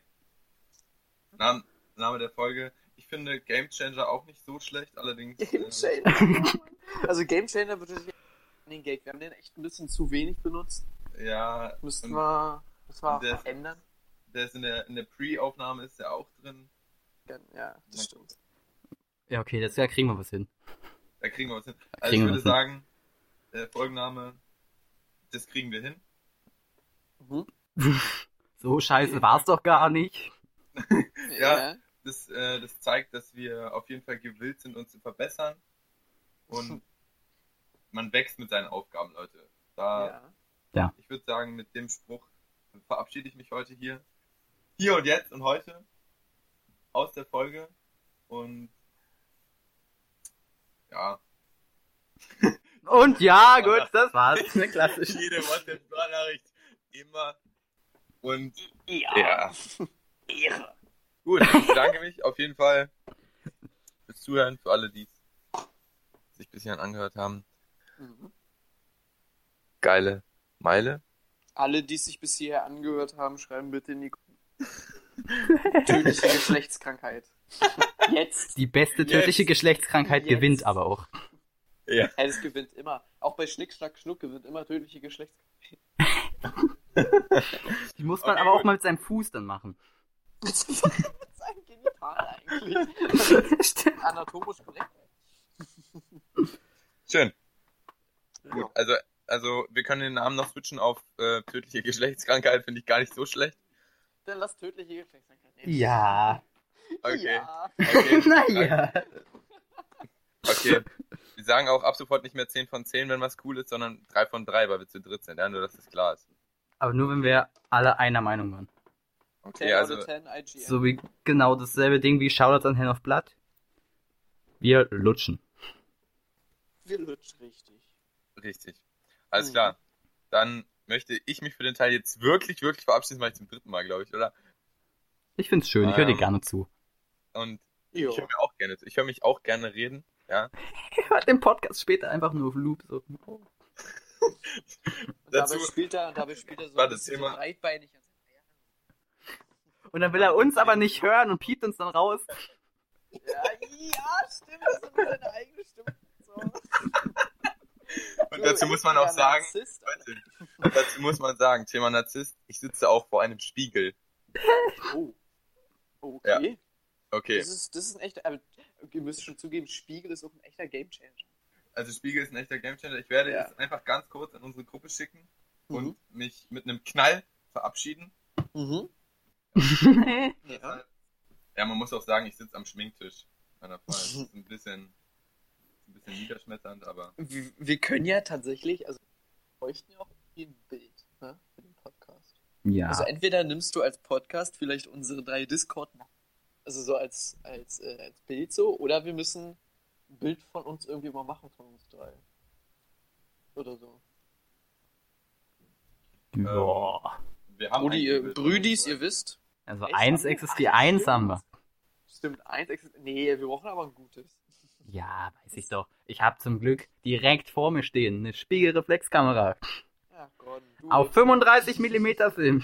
Name, Name der Folge. Ich finde Game Changer auch nicht so schlecht, allerdings. Game äh, Changer. also Game Changer würde ich den Gag. Wir haben den echt ein bisschen zu wenig benutzt. Ja, Müssten und wir, müssen wir der- verändern. der ist in der, in der Pre-Aufnahme ist der auch drin. Ja, das stimmt. Ja, okay, das Jahr kriegen wir was hin. Da kriegen wir was hin. Also Kriegen ich würde hin. sagen, der Folgenname, das kriegen wir hin. Mhm. <laughs> So scheiße war's doch gar nicht. <laughs> Ja. Das, äh, das zeigt, dass wir auf jeden Fall gewillt sind, uns zu verbessern. Und <laughs> man wächst mit seinen Aufgaben, Leute. Da, ja. ich würde sagen, mit dem Spruch verabschiede ich mich heute hier. Hier und jetzt und heute aus der Folge. Und ja, <laughs> Und ja, gut, das war's. <laughs> Eine klassische. jede WhatsApp-Nachricht immer. Und Ja. ja, Ehre. gut, ich bedanke mich auf jeden Fall fürs Zuhören, für alle, die es sich bis hierhin angehört haben. Mhm. Geile Meile. Alle, die es sich bis hierher angehört haben, schreiben bitte in die <laughs> tödliche Geschlechtskrankheit. Jetzt. Die beste tödliche Jetzt. Geschlechtskrankheit Jetzt. gewinnt aber auch. Ja. Hey, es gewinnt immer. Auch bei Schnick, Schnack, Schnuck gewinnt immer tödliche Geschlechtskrankheit. <laughs> Die muss man Okay, aber auch gut. mal mit seinem Fuß dann machen. <laughs> Mit seinem Genital eigentlich. Anatomisch korrekt. Schön. Gut, also, also wir können den Namen noch switchen auf äh, tödliche Geschlechtskrankheit, finde ich gar nicht so schlecht. Dann lass tödliche Geschlechtskrankheit nehmen. Ja. Okay. Ja. Okay. <laughs> naja. Okay. Wir sagen auch ab sofort nicht mehr 10 von 10, wenn was cool ist, sondern 3 von 3, weil wir zu dritt sind, ja, nur dass das klar ist. Aber nur wenn wir alle einer Meinung waren. 10 Okay, also, out of 10 IGN. So wie genau dasselbe Ding wie Shoutout an Hand of Blood. Wir lutschen. Wir lutschen richtig. Richtig. Alles Mhm. klar. Dann möchte ich mich für den Teil jetzt wirklich, wirklich verabschieden, weil ich zum dritten Mal, glaube ich, oder? Ich find's schön, ich höre dir Ähm. gerne zu. Und Jo. ich höre mir auch gerne zu. Ich höre mich auch gerne reden, ja. <laughs> Ich höre den Podcast später einfach nur auf Loop. So. <laughs> Und Dazu- dabei spielt er, und dabei spielt er so, Warte, ein bisschen so Thema- breitbeinig. Und dann will er uns aber nicht hören und piept uns dann raus. Ja, ja, stimmt, das ist immer seine eigene Stimme. So. <laughs> Und dazu muss man auch sagen, Leute, und dazu muss man sagen, Thema Narzisst, ich sitze auch vor einem Spiegel. Oh. Okay. Okay, Das, ist, das ist ein echter, aber ihr müsst schon zugeben, Spiegel ist auch ein echter Gamechanger. also Spiegel ist ein echter Gamechanger. Ich werde Ja. es einfach ganz kurz an unsere Gruppe schicken Mhm. und mich mit einem Knall verabschieden. Mhm. <laughs> Ja. Ja, man muss auch sagen, ich sitze am Schminktisch meiner Frau. <laughs> Das ist ein bisschen, ein bisschen niederschmetternd, aber Wir, wir können ja tatsächlich, also wir bräuchten ja auch ein Bild ne, für den Podcast. ja. Also entweder nimmst du als Podcast vielleicht unsere drei Discord, also so als, als, äh, als Bild so, oder wir müssen ein Bild von uns irgendwie mal machen von uns drei. Oder so. Boah. wir haben Brudi, ihr. Brüdis, ihr wisst. Also Echt? eins existiert, eins haben wir. Stimmt, eins existiert. Nee, wir brauchen aber ein gutes. Ja, weiß ich doch. Ich habe zum Glück direkt vor mir stehen eine Spiegelreflexkamera. Ja. Du Auf 35 mm Film.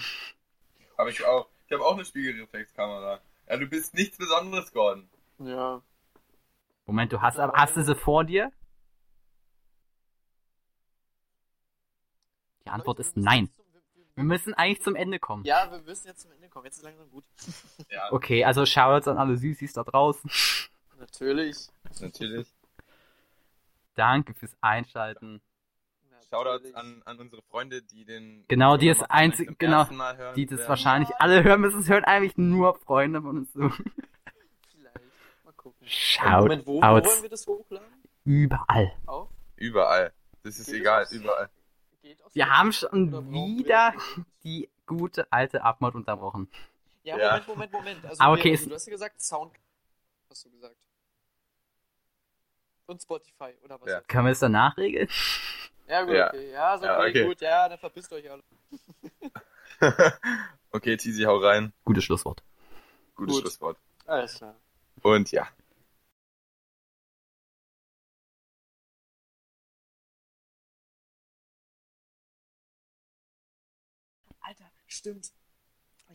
Habe ich auch. Ich habe auch eine Spiegelreflexkamera. Ja, du bist nichts Besonderes, Gordon. Ja. Moment, du hast aber hast du sie vor dir? Die Antwort ist nein. Wir müssen eigentlich zum Ende kommen. Ja, wir müssen jetzt zum Ende kommen. Jetzt ist langsam gut. Ja, Okay, also Shoutouts an alle Süßis da draußen. Natürlich. Natürlich. Danke fürs Einschalten. Shoutouts Natürlich. an, an unsere Freunde, die den. Genau, die es einzig- genau, ersten Mal hören Die das werden. wahrscheinlich alle hören müssen. Es hören eigentlich nur Freunde von uns so. Vielleicht. Mal gucken. Moment, wo, wo wollen wir das hochladen? überall. Auf? Überall. Das ist Geht egal, aufs- überall. Wir haben schon wir wieder das? die gute alte Abmod unterbrochen. Ja, Ja. Moment, Moment, Moment. Also, Ah, wir- okay, also, es- du hast ja gesagt Sound. Hast du gesagt. Und Spotify, oder was? Ja. Können wir es danach regeln? Ja, gut, Ja. okay. Ja, ist okay, Ja, okay. gut. Ja, dann verpisst euch alle. <laughs> okay, Tizi, hau rein. Gutes Schlusswort. Gutes Gut. Schlusswort. Alles klar. Und ja. Alter, stimmt.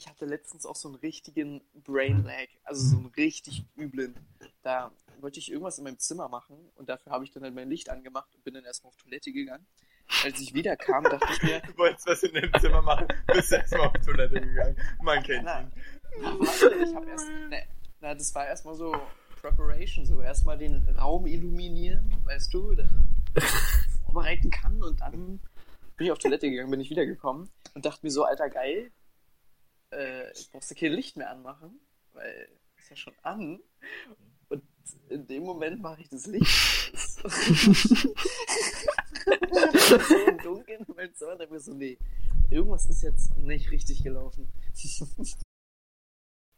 Ich hatte letztens auch so einen richtigen Brain Lag, also so einen richtig üblen. Da wollte ich irgendwas in meinem Zimmer machen und dafür habe ich dann halt mein Licht angemacht und bin dann erstmal auf Toilette gegangen. Als ich wieder kam, dachte ich mir, Du wolltest was in deinem Zimmer machen, bist erstmal auf Toilette gegangen. Man kennt ihn. na, warte, ich habe erst, na, na, das war erstmal so Preparation, so erstmal den Raum illuminieren, weißt du, da vorbereiten kann und dann bin ich auf Toilette gegangen, bin ich wiedergekommen und dachte mir so, alter geil, äh, brauchst du kein Licht mehr anmachen, weil ist ja schon an. Und in dem Moment mache ich das Licht so im Dunkeln in meinem Zimmer, mir so, nee, irgendwas ist jetzt nicht richtig gelaufen.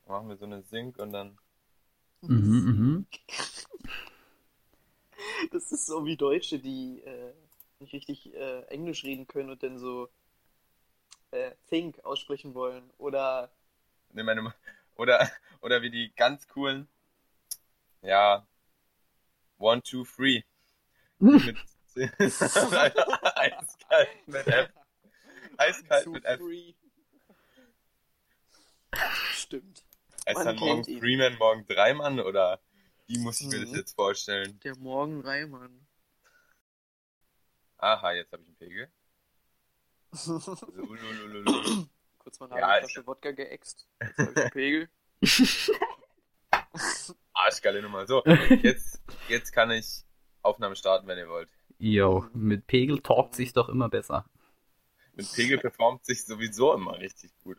Machen wir so eine Sync und dann. Mhm, mhm. Das ist so wie Deutsche, die äh, nicht richtig äh, Englisch reden können und dann so äh, think aussprechen wollen. Oder Ne, meine, <laughs> oder, oder wie die ganz coolen. Ja. One, two, three. <laughs> Mit, <laughs> eiskalt mit F. Eiskalt mit F. free. Stimmt. Heißt dann morgen. Freeman, morgen Dreimann oder wie muss ich mir das Mhm. jetzt vorstellen? Der Morgenreimann. Aha, jetzt habe ich einen Pegel. So. <laughs> Kurz mal eine Ja, Flasche Wodka geäxt. <laughs> Jetzt hab ich Pegel. Arschgeile Nummer. So, jetzt, jetzt kann ich Aufnahme starten, wenn ihr wollt. Yo, mit Pegel talkt sich doch immer besser. Mit Pegel performt sich sowieso immer richtig gut.